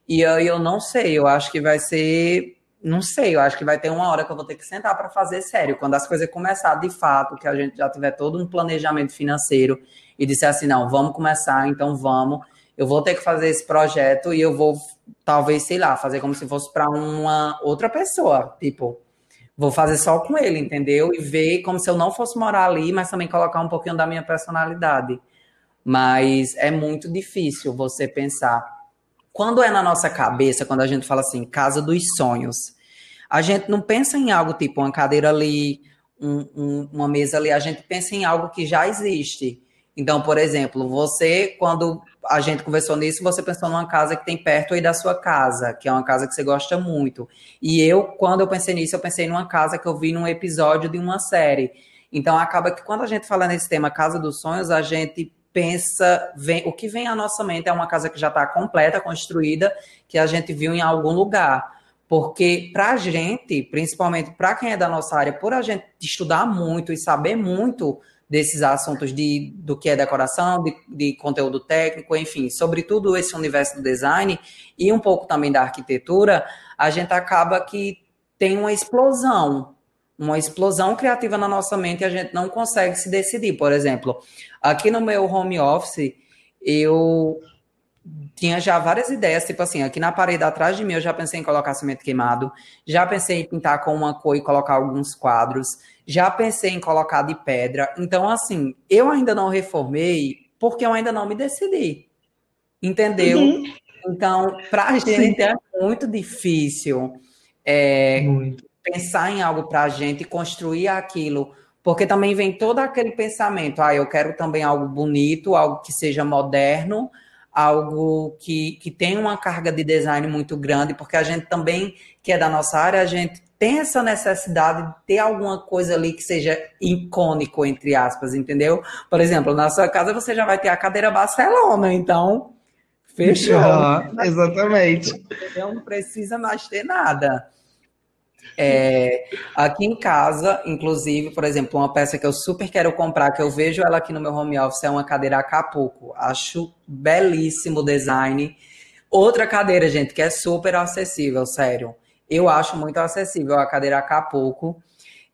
E aí eu não sei, eu acho que vai ser não sei, eu acho que vai ter uma hora que eu vou ter que sentar para fazer sério. Quando as coisas começar de fato, que a gente já tiver todo um planejamento financeiro e disser assim, não, vamos começar, então vamos. Eu vou ter que fazer esse projeto e eu vou, talvez, sei lá, fazer como se fosse para uma outra pessoa. Tipo, vou fazer só com ele, entendeu? E ver como se eu não fosse morar ali, mas também colocar um pouquinho da minha personalidade. Mas é muito difícil você pensar quando é na nossa cabeça, quando a gente fala assim, casa dos sonhos, a gente não pensa em algo tipo uma cadeira ali, um, um, uma mesa ali, a gente pensa em algo que já existe. Então, por exemplo, você, quando a gente conversou nisso, você pensou numa casa que tem perto aí da sua casa, que é uma casa que você gosta muito. E eu, quando eu pensei nisso, eu pensei numa casa que eu vi num episódio de uma série. Então, acaba que quando a gente fala nesse tema Casa dos Sonhos, a gente pensa, vem, o que vem à nossa mente é uma casa que já está completa, construída, que a gente viu em algum lugar. Porque para a gente, principalmente para quem é da nossa área, por a gente estudar muito e saber muito desses assuntos de, do que é decoração, de, de conteúdo técnico, enfim, sobretudo esse universo do design e um pouco também da arquitetura, a gente acaba que tem uma explosão uma explosão criativa na nossa mente e a gente não consegue se decidir. Por exemplo, aqui no meu home office, eu tinha já várias ideias, tipo assim, aqui na parede atrás de mim eu já pensei em colocar cimento queimado, já pensei em pintar com uma cor e colocar alguns quadros, já pensei em colocar de pedra. Então, assim, eu ainda não reformei porque eu ainda não me decidi. Entendeu? Uhum. Então, pra gente Sim. é muito difícil. É, muito pensar em algo para a gente construir aquilo, porque também vem todo aquele pensamento, ah, eu quero também algo bonito, algo que seja moderno, algo que, que tenha uma carga de design muito grande, porque a gente também, que é da nossa área, a gente tem essa necessidade de ter alguma coisa ali que seja icônico, entre aspas, entendeu? Por exemplo, na sua casa você já vai ter a cadeira Barcelona, então fechou. exatamente. Então não precisa mais ter nada. É, aqui em casa, inclusive, por exemplo, uma peça que eu super quero comprar, que eu vejo ela aqui no meu home office, é uma cadeira Acapulco. Acho belíssimo o design. Outra cadeira, gente, que é super acessível, sério. Eu acho muito acessível a cadeira Acapulco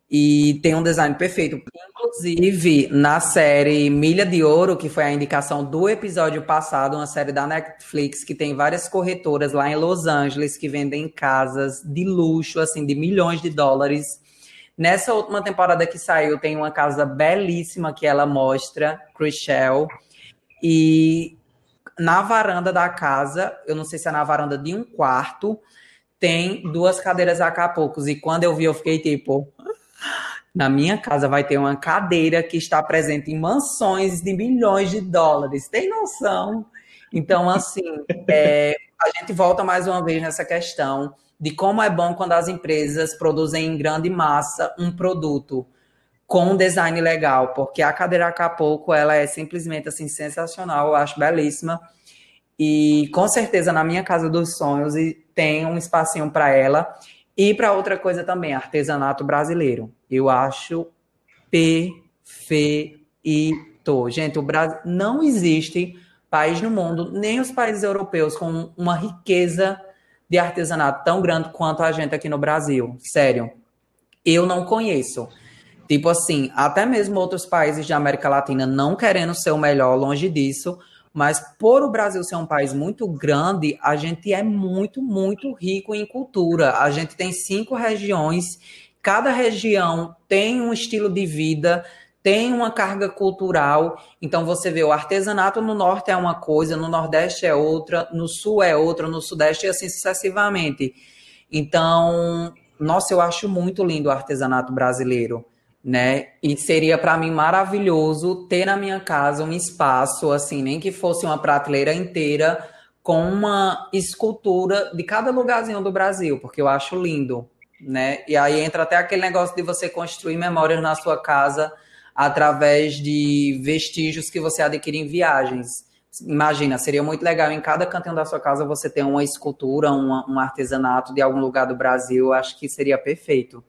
e tem um design perfeito. Inclusive, na série Milha de Ouro, que foi a indicação do episódio passado, uma série da Netflix, que tem várias corretoras lá em Los Angeles que vendem casas de luxo, assim, de milhões de dólares. Nessa última temporada que saiu, tem uma casa belíssima que ela mostra, Chriselle, e na varanda da casa, eu não sei se é na varanda de um quarto, tem duas cadeiras Acapulcos. E quando eu vi, eu fiquei tipo, na minha casa vai ter uma cadeira que está presente em mansões de milhões de dólares. Tem noção? Então, assim, é, a gente volta mais uma vez nessa questão de como é bom quando as empresas produzem em grande massa um produto com um design legal, porque a cadeira Acapulco, ela é simplesmente assim sensacional, eu acho belíssima. E com certeza na minha casa dos sonhos tem um espacinho para ela. E para outra coisa também, artesanato brasileiro. Eu acho perfeito. Gente, o Brasil não existe país no mundo, nem os países europeus, com uma riqueza de artesanato tão grande quanto a gente aqui no Brasil. Sério. Eu não conheço. Tipo assim, até mesmo outros países de América Latina não querendo ser o melhor, longe disso, mas por o Brasil ser um país muito grande, a gente é muito, muito rico em cultura. A gente tem cinco regiões, cada região tem um estilo de vida, tem uma carga cultural. Então você vê o artesanato no norte é uma coisa, no nordeste é outra, no sul é outra, no sudeste e assim sucessivamente. Então, nossa, eu acho muito lindo o artesanato brasileiro, né? E seria para mim maravilhoso ter na minha casa um espaço assim, nem que fosse uma prateleira inteira com uma escultura de cada lugarzinho do Brasil, porque eu acho lindo, né? E aí entra até aquele negócio de você construir memórias na sua casa através de vestígios que você adquire em viagens. Imagina, seria muito legal em cada cantinho da sua casa você ter uma escultura, uma, um artesanato de algum lugar do Brasil. Acho que seria perfeito.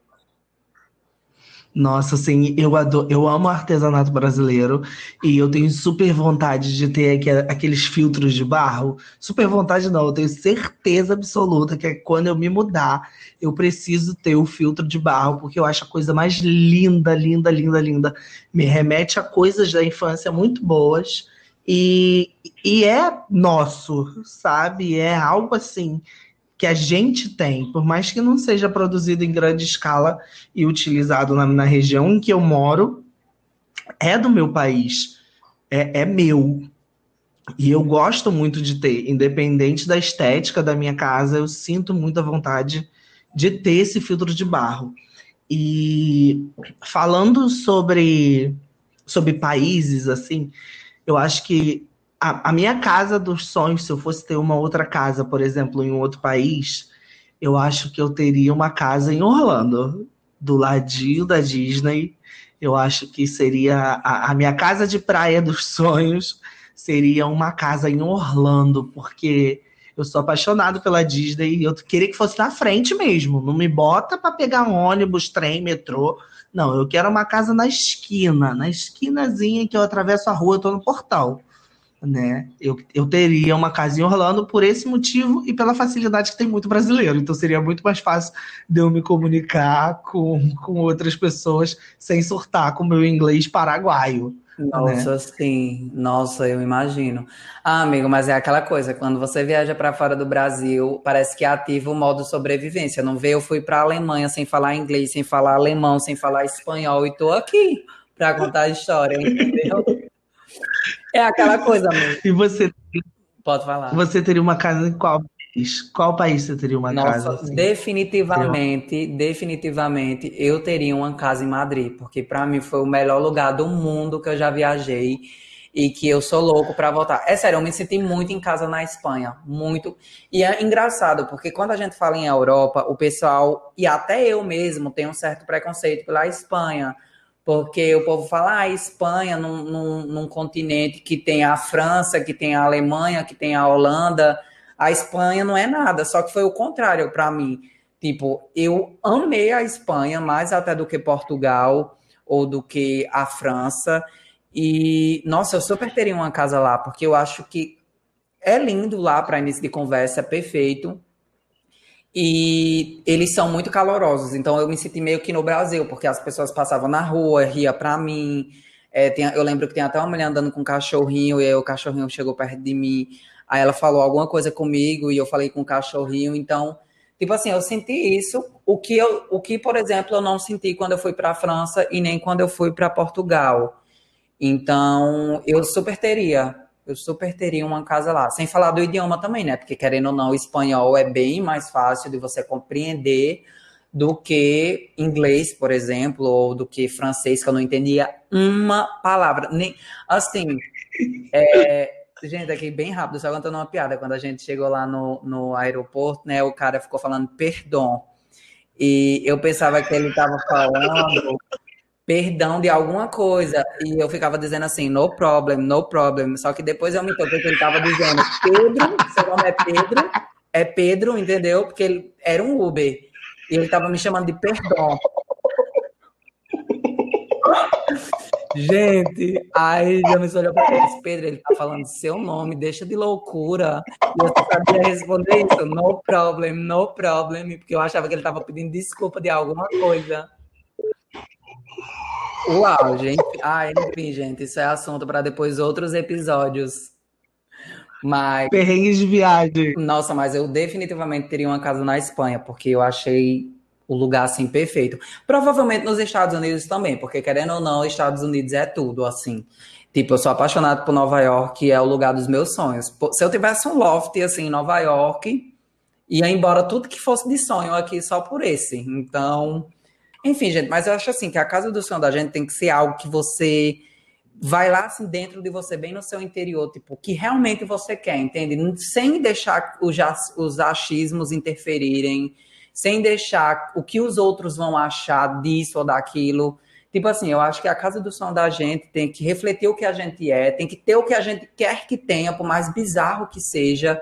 Nossa, assim, eu adoro, eu amo artesanato brasileiro e eu tenho super vontade de ter aqueles filtros de barro. Super vontade não, eu tenho certeza absoluta que quando eu me mudar, eu preciso ter o filtro de barro, porque eu acho a coisa mais linda, linda, linda, linda. Me remete a coisas da infância muito boas e, e é nosso, sabe? É algo assim que a gente tem, por mais que não seja produzido em grande escala e utilizado na, na região em que eu moro, é do meu país, é, é meu. E eu gosto muito de ter, independente da estética da minha casa, eu sinto muita vontade de ter esse filtro de barro. E falando sobre, sobre países, assim, eu acho que a, a, minha casa dos sonhos, se eu fosse ter uma outra casa, por exemplo, em um outro país, eu acho que eu teria uma casa em Orlando, do ladinho da Disney. Eu acho que seria a, a minha casa de praia dos sonhos seria uma casa em Orlando, porque eu sou apaixonado pela Disney e eu queria que fosse na frente mesmo. Não me bota para pegar um ônibus, trem, metrô. Não, eu quero uma casa na esquina, na esquinazinha que eu atravesso a rua, eu tô no portal né? Eu, eu teria uma casa em Orlando por esse motivo e pela facilidade que tem muito brasileiro. Então seria muito mais fácil de eu me comunicar com, com outras pessoas sem surtar com o meu inglês paraguaio. Nossa, né? sim. Nossa, eu imagino. Ah, amigo, mas é aquela coisa, quando você viaja para fora do Brasil, parece que ativa o modo sobrevivência. Não vê, eu fui para a Alemanha sem falar inglês, sem falar alemão, sem falar espanhol e tô aqui para contar a história, entendeu? É aquela coisa mesmo. E você. Pode falar. Você teria uma casa em qual país? Qual país você teria uma Nossa, casa? Assim? Definitivamente, definitivamente, eu teria uma casa em Madrid, porque para mim foi o melhor lugar do mundo que eu já viajei e que eu sou louco para voltar. É sério, eu me senti muito em casa na Espanha, muito. E é engraçado, porque quando a gente fala em Europa, o pessoal, e até eu mesmo, tenho um certo preconceito pela Espanha porque o povo fala, ah, Espanha, num, num, num, continente que tem a França, que tem a Alemanha, que tem a Holanda, a Espanha não é nada, só que foi o contrário para mim. Tipo, eu amei a Espanha mais até do que Portugal ou do que a França. E, nossa, eu super teria uma casa lá, porque eu acho que é lindo lá para início de conversa, é perfeito. E eles são muito calorosos, então eu me senti meio que no Brasil, porque as pessoas passavam na rua, ria pra mim. É, tem, eu lembro que tem até uma mulher andando com um cachorrinho, e aí o cachorrinho chegou perto de mim. Aí ela falou alguma coisa comigo, e eu falei com o cachorrinho. Então, tipo assim, eu senti isso. O que, eu, o que por exemplo, eu não senti quando eu fui para a França e nem quando eu fui para Portugal. Então, eu super teria eu super teria uma casa lá. Sem falar do idioma também, né? Porque, querendo ou não, o espanhol é bem mais fácil de você compreender do que inglês, por exemplo, ou do que francês, que eu não entendia uma palavra. Nem, assim, é, gente, aqui bem rápido, só contando uma piada. Quando a gente chegou lá no, no aeroporto, né, o cara ficou falando perdão. E eu pensava que ele estava falando perdão de alguma coisa. E eu ficava dizendo assim, no problem, no problem. Só que depois eu me toquei que ele estava dizendo, Pedro, seu nome é Pedro, é Pedro, entendeu? Porque ele era um Uber. E ele estava me chamando de perdão. Gente, aí já me olhou para ele Pedro, ele tá falando seu nome, deixa de loucura. E eu sabia responder isso, no problem, no problem, porque eu achava que ele estava pedindo desculpa de alguma coisa. Uau, gente. Ah, enfim, gente, isso é assunto para depois outros episódios. Mas. Perrengues de viagem. Nossa, mas eu definitivamente teria uma casa na Espanha, porque eu achei o lugar assim perfeito. Provavelmente nos Estados Unidos também, porque querendo ou não, Estados Unidos é tudo assim. Tipo, eu sou apaixonado por Nova York, é o lugar dos meus sonhos. Se eu tivesse um loft assim em Nova York, ia embora tudo que fosse de sonho aqui só por esse. Então, enfim, gente, mas eu acho assim que a casa do sonho da gente tem que ser algo que você vai lá assim dentro de você, bem no seu interior, tipo, que realmente você quer, entende? Sem deixar os, os achismos interferirem, sem deixar o que os outros vão achar disso ou daquilo. Tipo assim, eu acho que a casa do som da gente tem que refletir o que a gente é, tem que ter o que a gente quer que tenha, por mais bizarro que seja,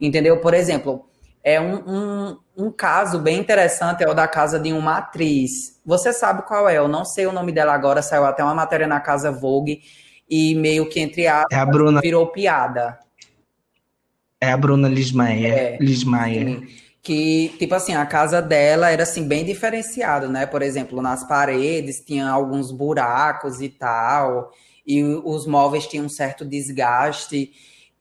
entendeu? Por exemplo, é um, um, um caso bem interessante, é o da casa de uma atriz. Você sabe qual é, eu não sei o nome dela agora, saiu até uma matéria na casa Vogue, e meio que entre a, é a Bruna. virou piada. É a Bruna Lismayer. É, Lismayer. Que, tipo assim, a casa dela era, assim, bem diferenciada, né? Por exemplo, nas paredes tinha alguns buracos e tal, e os móveis tinham um certo desgaste.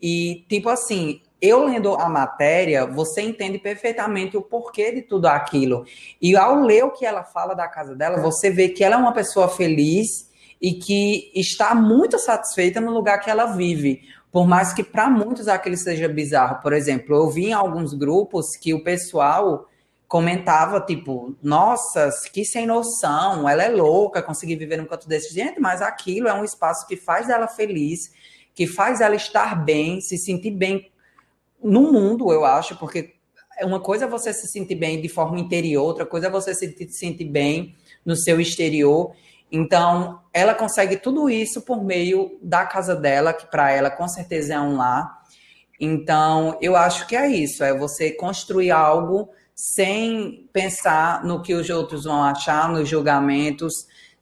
E, tipo assim, eu lendo a matéria, você entende perfeitamente o porquê de tudo aquilo. E ao ler o que ela fala da casa dela, você vê que ela é uma pessoa feliz e que está muito satisfeita no lugar que ela vive. Por mais que para muitos aquilo seja bizarro. Por exemplo, eu vi em alguns grupos que o pessoal comentava, tipo, nossa, que sem noção, ela é louca, conseguir viver num canto desse. Gente, mas aquilo é um espaço que faz ela feliz, que faz ela estar bem, se sentir bem no mundo, eu acho, porque uma coisa é você se sentir bem de forma interior, outra coisa é você se sentir bem no seu exterior. Então, ela consegue tudo isso por meio da casa dela, que para ela com certeza é um lar. Então, eu acho que é isso, é você construir algo sem pensar no que os outros vão achar, nos julgamentos,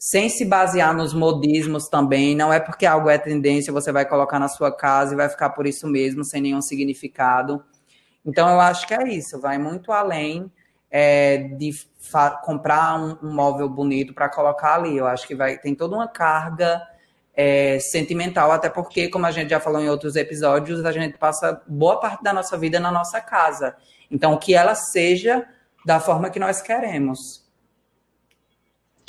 sem se basear nos modismos também. Não é porque algo é tendência, você vai colocar na sua casa e vai ficar por isso mesmo, sem nenhum significado. Então, eu acho que é isso, vai muito além é, de comprar um, um, móvel bonito para colocar ali. Eu acho que vai tem toda uma carga é, sentimental, até porque, como a gente já falou em outros episódios, a gente passa boa parte da nossa vida na nossa casa. Então, que ela seja da forma que nós queremos.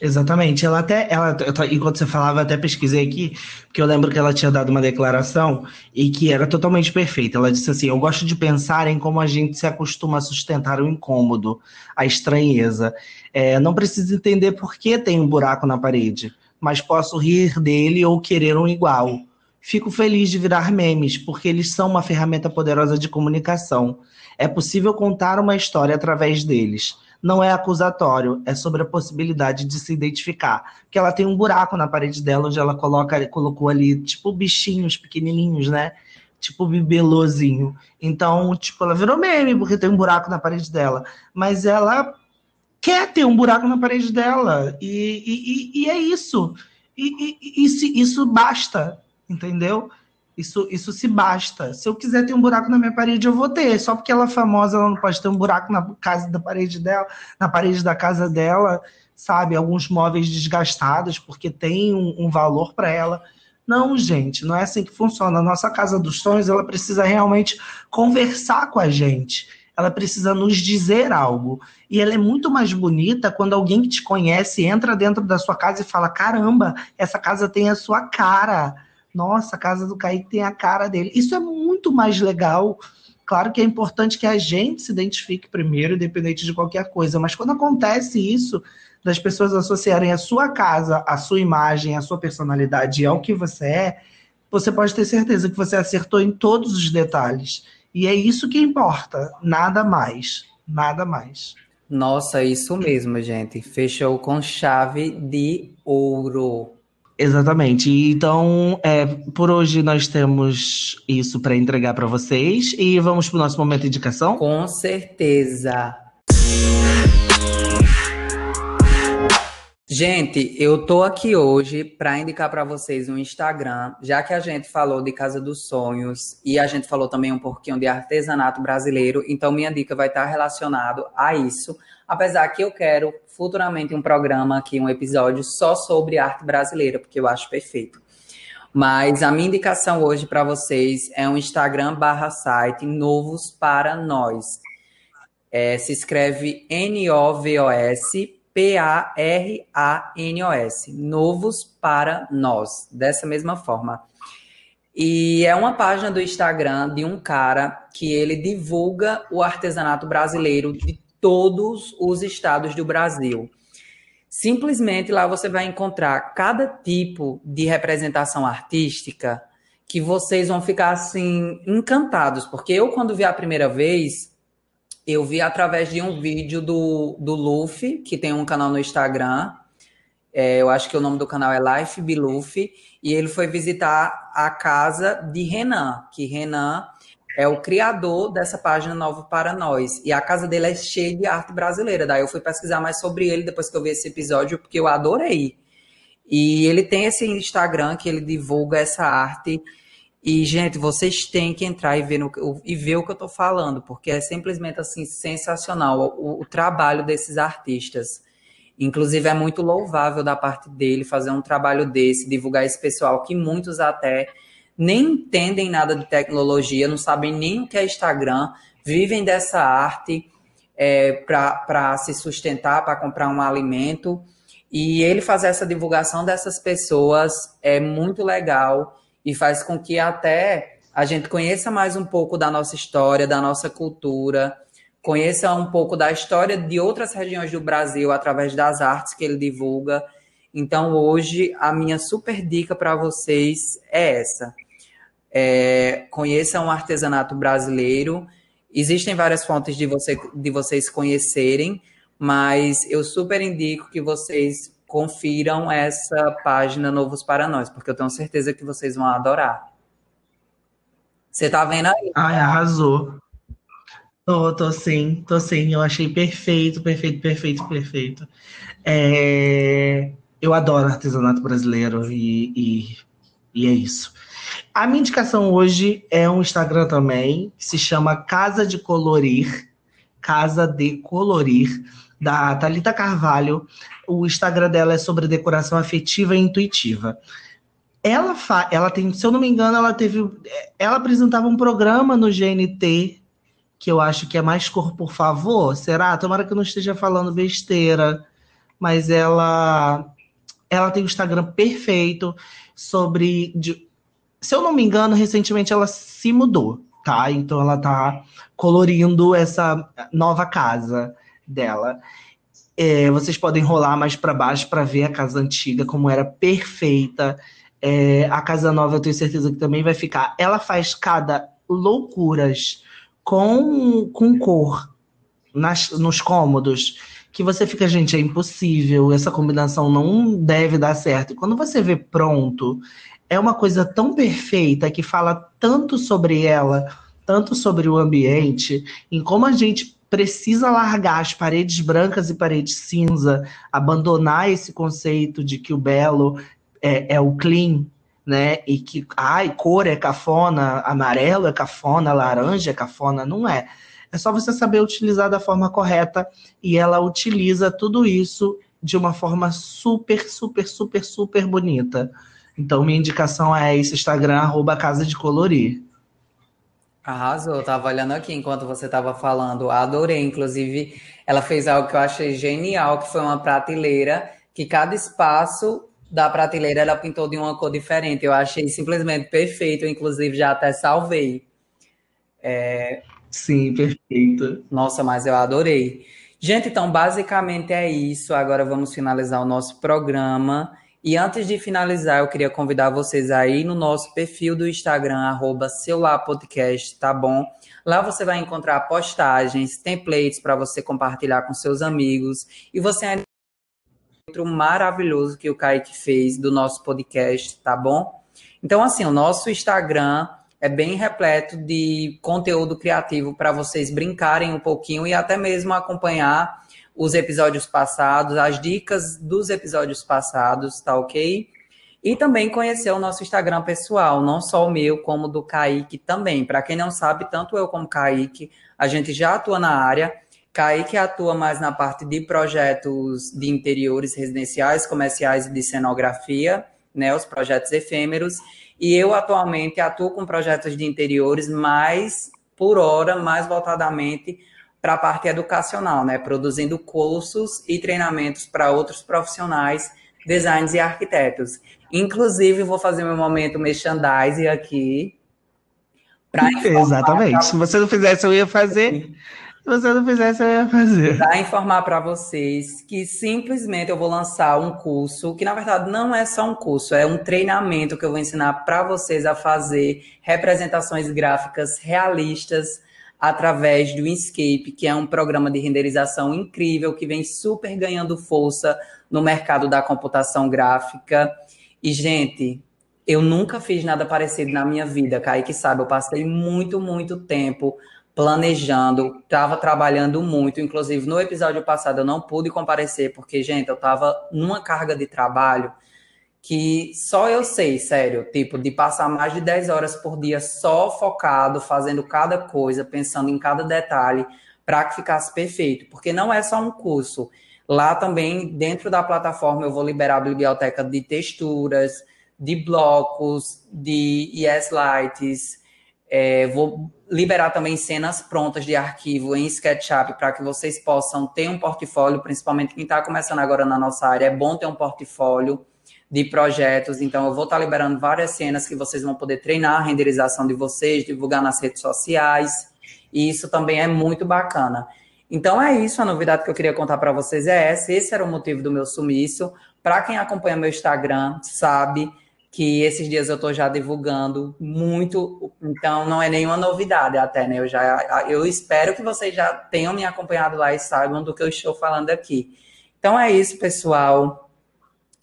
Exatamente. Ela até, ela, eu, enquanto você falava, eu até pesquisei aqui, porque eu lembro que ela tinha dado uma declaração e que era totalmente perfeita. Ela disse assim: Eu gosto de pensar em como a gente se acostuma a sustentar o incômodo, a estranheza. É, não preciso entender por que tem um buraco na parede, mas posso rir dele ou querer um igual. Fico feliz de virar memes, porque eles são uma ferramenta poderosa de comunicação. É possível contar uma história através deles não é acusatório, é sobre a possibilidade de se identificar. Porque ela tem um buraco na parede dela, onde ela coloca, colocou ali, tipo, bichinhos pequenininhos, né? Tipo bibelozinho. Então, tipo, ela virou meme porque tem um buraco na parede dela. Mas ela quer ter um buraco na parede dela. E, e, e é isso. E, e isso, isso basta, entendeu? Isso, isso se basta. Se eu quiser ter um buraco na minha parede, eu vou ter. Só porque ela é famosa, ela não pode ter um buraco na casa da parede dela, na parede da casa dela, sabe? Alguns móveis desgastados, porque tem um, um valor para ela. Não, gente, não é assim que funciona. A nossa casa dos sonhos, ela precisa realmente conversar com a gente. Ela precisa nos dizer algo. E ela é muito mais bonita quando alguém que te conhece entra dentro da sua casa e fala: caramba, essa casa tem a sua cara nossa, a casa do Kaique tem a cara dele. Isso é muito mais legal. Claro que é importante que a gente se identifique primeiro, independente de qualquer coisa, mas quando acontece isso, das pessoas associarem a sua casa, a sua imagem, a sua personalidade ao que você é, você pode ter certeza que você acertou em todos os detalhes. E é isso que importa, nada mais, nada mais. Nossa, isso mesmo, gente. Fechou com chave de ouro. Exatamente. Então, é, por hoje nós temos isso para entregar para vocês e vamos para o nosso momento de indicação? Com certeza. Gente, eu tô aqui hoje para indicar para vocês um Instagram, já que a gente falou de Casa dos Sonhos e a gente falou também um pouquinho de artesanato brasileiro, então minha dica vai estar relacionado a isso. Apesar que eu quero futuramente um programa aqui, um episódio só sobre arte brasileira, porque eu acho perfeito. Mas a minha indicação hoje para vocês é um Instagram barra site Novos para Nós. É, se escreve N-O-V-O-S P-A-R-A-N-O-S. Novos para nós. Dessa mesma forma. E é uma página do Instagram de um cara que ele divulga o artesanato brasileiro de todos os estados do Brasil. Simplesmente lá você vai encontrar cada tipo de representação artística que vocês vão ficar assim encantados, porque eu quando vi a primeira vez, eu vi através de um vídeo do, do Luffy, que tem um canal no Instagram. É, eu acho que o nome do canal é Life Be Luffy. E ele foi visitar a casa de Renan, que Renan é o criador dessa página Novo para Nós. E a casa dele é cheia de arte brasileira. Daí eu fui pesquisar mais sobre ele depois que eu vi esse episódio, porque eu adorei. E ele tem esse Instagram que ele divulga essa arte e, gente, vocês têm que entrar e ver, no, e ver o que eu estou falando, porque é simplesmente assim sensacional o, o, trabalho desses artistas. Inclusive, é muito louvável da parte dele fazer um trabalho desse, divulgar esse pessoal que muitos até nem entendem nada de tecnologia, não sabem nem o que é Instagram, vivem dessa arte é, para se sustentar, para comprar um alimento. E ele fazer essa divulgação dessas pessoas é muito legal e faz com que até a gente conheça mais um pouco da nossa história, da nossa cultura, conheça um pouco da história de outras regiões do Brasil através das artes que ele divulga. Então, hoje, a minha super dica para vocês é essa. É, conheçam o artesanato brasileiro. Existem várias fontes de, você, de vocês conhecerem, mas eu super indico que vocês confiram essa página Novos para Nós, porque eu tenho certeza que vocês vão adorar. Você tá vendo aí? Ai, arrasou. Tô, tô sim, tô sim. Eu achei perfeito, perfeito, perfeito, perfeito. É... Eu adoro artesanato brasileiro e, e, e, é isso. A minha indicação hoje é um Instagram também, que se chama Casa de Colorir. Casa de Colorir da Talita Carvalho. O Instagram dela é sobre decoração afetiva e intuitiva. Ela, fa ela tem, se eu não me engano, ela teve. Ela apresentava um programa no GNT, que eu acho que é mais cor, por favor. Será? Tomara que eu não esteja falando besteira. Mas ela ela tem um Instagram perfeito sobre. De, se eu não me engano, recentemente ela se mudou, tá? Então ela tá colorindo essa nova casa dela. É, vocês podem rolar mais para baixo para ver a casa antiga, como era perfeita. É, a casa nova eu tenho certeza que também vai ficar. Ela faz cada loucuras com, com cor nas, nos cômodos que você fica, gente, é impossível, essa combinação não deve dar certo. E quando você vê pronto, é uma coisa tão perfeita que fala tanto sobre ela, tanto sobre o ambiente, em como a gente precisa largar as paredes brancas e paredes cinza, abandonar esse conceito de que o belo é, é o clean, né? E que, ai, cor é cafona, amarelo é cafona, laranja é cafona. Não é. É só você saber utilizar da forma correta e ela utiliza tudo isso de uma forma super, super, super, super bonita. Então, minha indicação é esse Instagram, arroba Casa de Colorir. Arrasou, eu tava olhando aqui enquanto você tava falando, adorei. Inclusive, ela fez algo que eu achei genial, que foi uma prateleira, que cada espaço da prateleira ela pintou de uma cor diferente. Eu achei simplesmente perfeito, inclusive já até salvei. É... Sim, perfeito. Nossa, mas eu adorei. Gente, então basicamente é isso. Agora vamos finalizar o nosso programa. E antes de finalizar, eu queria convidar vocês aí no nosso perfil do Instagram, arroba tá bom? Lá você vai encontrar postagens, templates para você compartilhar com seus amigos. E você ainda outro maravilhoso que o Kaique fez do nosso podcast, tá bom? Então, assim, o nosso Instagram é bem repleto de conteúdo criativo para vocês brincarem um pouquinho e até mesmo acompanhar os episódios passados, as dicas dos episódios passados, tá ok? E também conhecer o nosso Instagram pessoal, não só o meu, como do Kaique também. Para quem não sabe, tanto eu como Kaique, a gente já atua na área. Kaique atua mais na parte de projetos de interiores residenciais, comerciais e de cenografia, né, os projetos efêmeros. E eu atualmente atuo com projetos de interiores, mais por hora, mais voltadamente para a parte educacional, né? Produzindo cursos e treinamentos para outros profissionais, designers e arquitetos. Inclusive, vou fazer meu momento merchandising aqui. Exatamente. Se você não fizesse, eu ia fazer. Se você não fizesse, eu ia fazer. Para informar para vocês que simplesmente eu vou lançar um curso, que na verdade não é só um curso, é um treinamento que eu vou ensinar para vocês a fazer representações gráficas realistas através do Inkscape, que é um programa de renderização incrível que vem super ganhando força no mercado da computação gráfica. E, gente, eu nunca fiz nada parecido na minha vida, Kaique sabe, eu passei muito, muito tempo planejando, estava trabalhando muito, inclusive no episódio passado eu não pude comparecer, porque, gente, eu estava numa carga de trabalho que só eu sei, sério, tipo, de passar mais de 10 horas por dia só focado, fazendo cada coisa, pensando em cada detalhe, para que ficasse perfeito, porque não é só um curso. Lá também, dentro da plataforma, eu vou liberar a biblioteca de texturas, de blocos, de ES Lights, é, vou liberar também cenas prontas de arquivo em SketchUp para que vocês possam ter um portfólio, principalmente quem está começando agora na nossa área, é bom ter um portfólio de projetos. Então, eu vou estar liberando várias cenas que vocês vão poder treinar a renderização de vocês, divulgar nas redes sociais. E isso também é muito bacana. Então, é isso. A novidade que eu queria contar para vocês é essa. Esse era o motivo do meu sumiço. Para quem acompanha meu Instagram, sabe que esses dias eu estou já divulgando muito, então não é nenhuma novidade até, né? Eu já eu espero que vocês já tenham me acompanhado lá e saibam do que eu estou falando aqui. Então é isso, pessoal.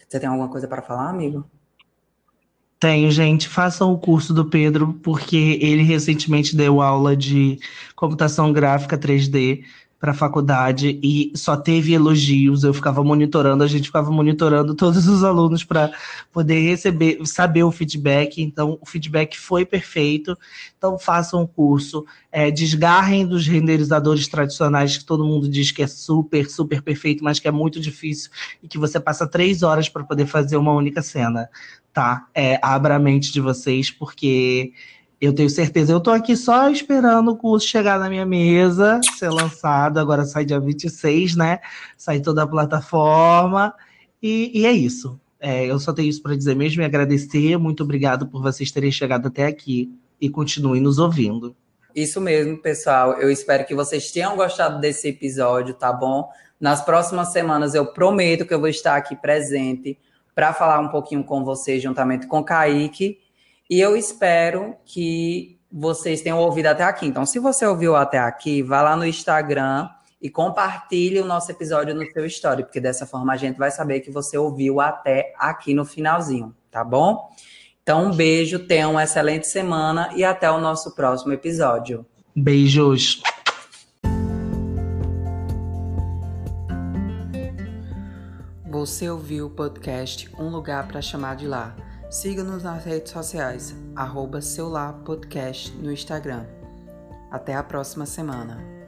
Você tem alguma coisa para falar, amigo? Tenho, gente. Façam o curso do Pedro, porque ele recentemente deu aula de computação gráfica 3D para a faculdade e só teve elogios. Eu ficava monitorando, a gente ficava monitorando todos os alunos para poder receber, saber o feedback. Então, o feedback foi perfeito. Então, façam o curso, é, desgarrem dos renderizadores tradicionais que todo mundo diz que é super, super perfeito, mas que é muito difícil e que você passa três horas para poder fazer uma única cena. Tá? É, abra a mente de vocês, porque eu tenho certeza. Eu tô aqui só esperando o curso chegar na minha mesa, ser lançado. Agora sai dia 26, né? Sai toda a plataforma. E, e é isso. É, eu só tenho isso para dizer mesmo e agradecer. Muito obrigado por vocês terem chegado até aqui. E continuem nos ouvindo. Isso mesmo, pessoal. Eu espero que vocês tenham gostado desse episódio, tá bom? Nas próximas semanas eu prometo que eu vou estar aqui presente para falar um pouquinho com vocês, juntamente com o Kaique e eu espero que vocês tenham ouvido até aqui. Então, se você ouviu até aqui, vá lá no Instagram e compartilhe o nosso episódio no seu story, porque dessa forma a gente vai saber que você ouviu até aqui no finalzinho, tá bom? Então, um beijo, tenham uma excelente semana e até o nosso próximo episódio. Beijos. Você ouviu o podcast Um Lugar para Chamar de Lá Siga-nos nas redes sociais, arroba Podcast no Instagram. Até a próxima semana.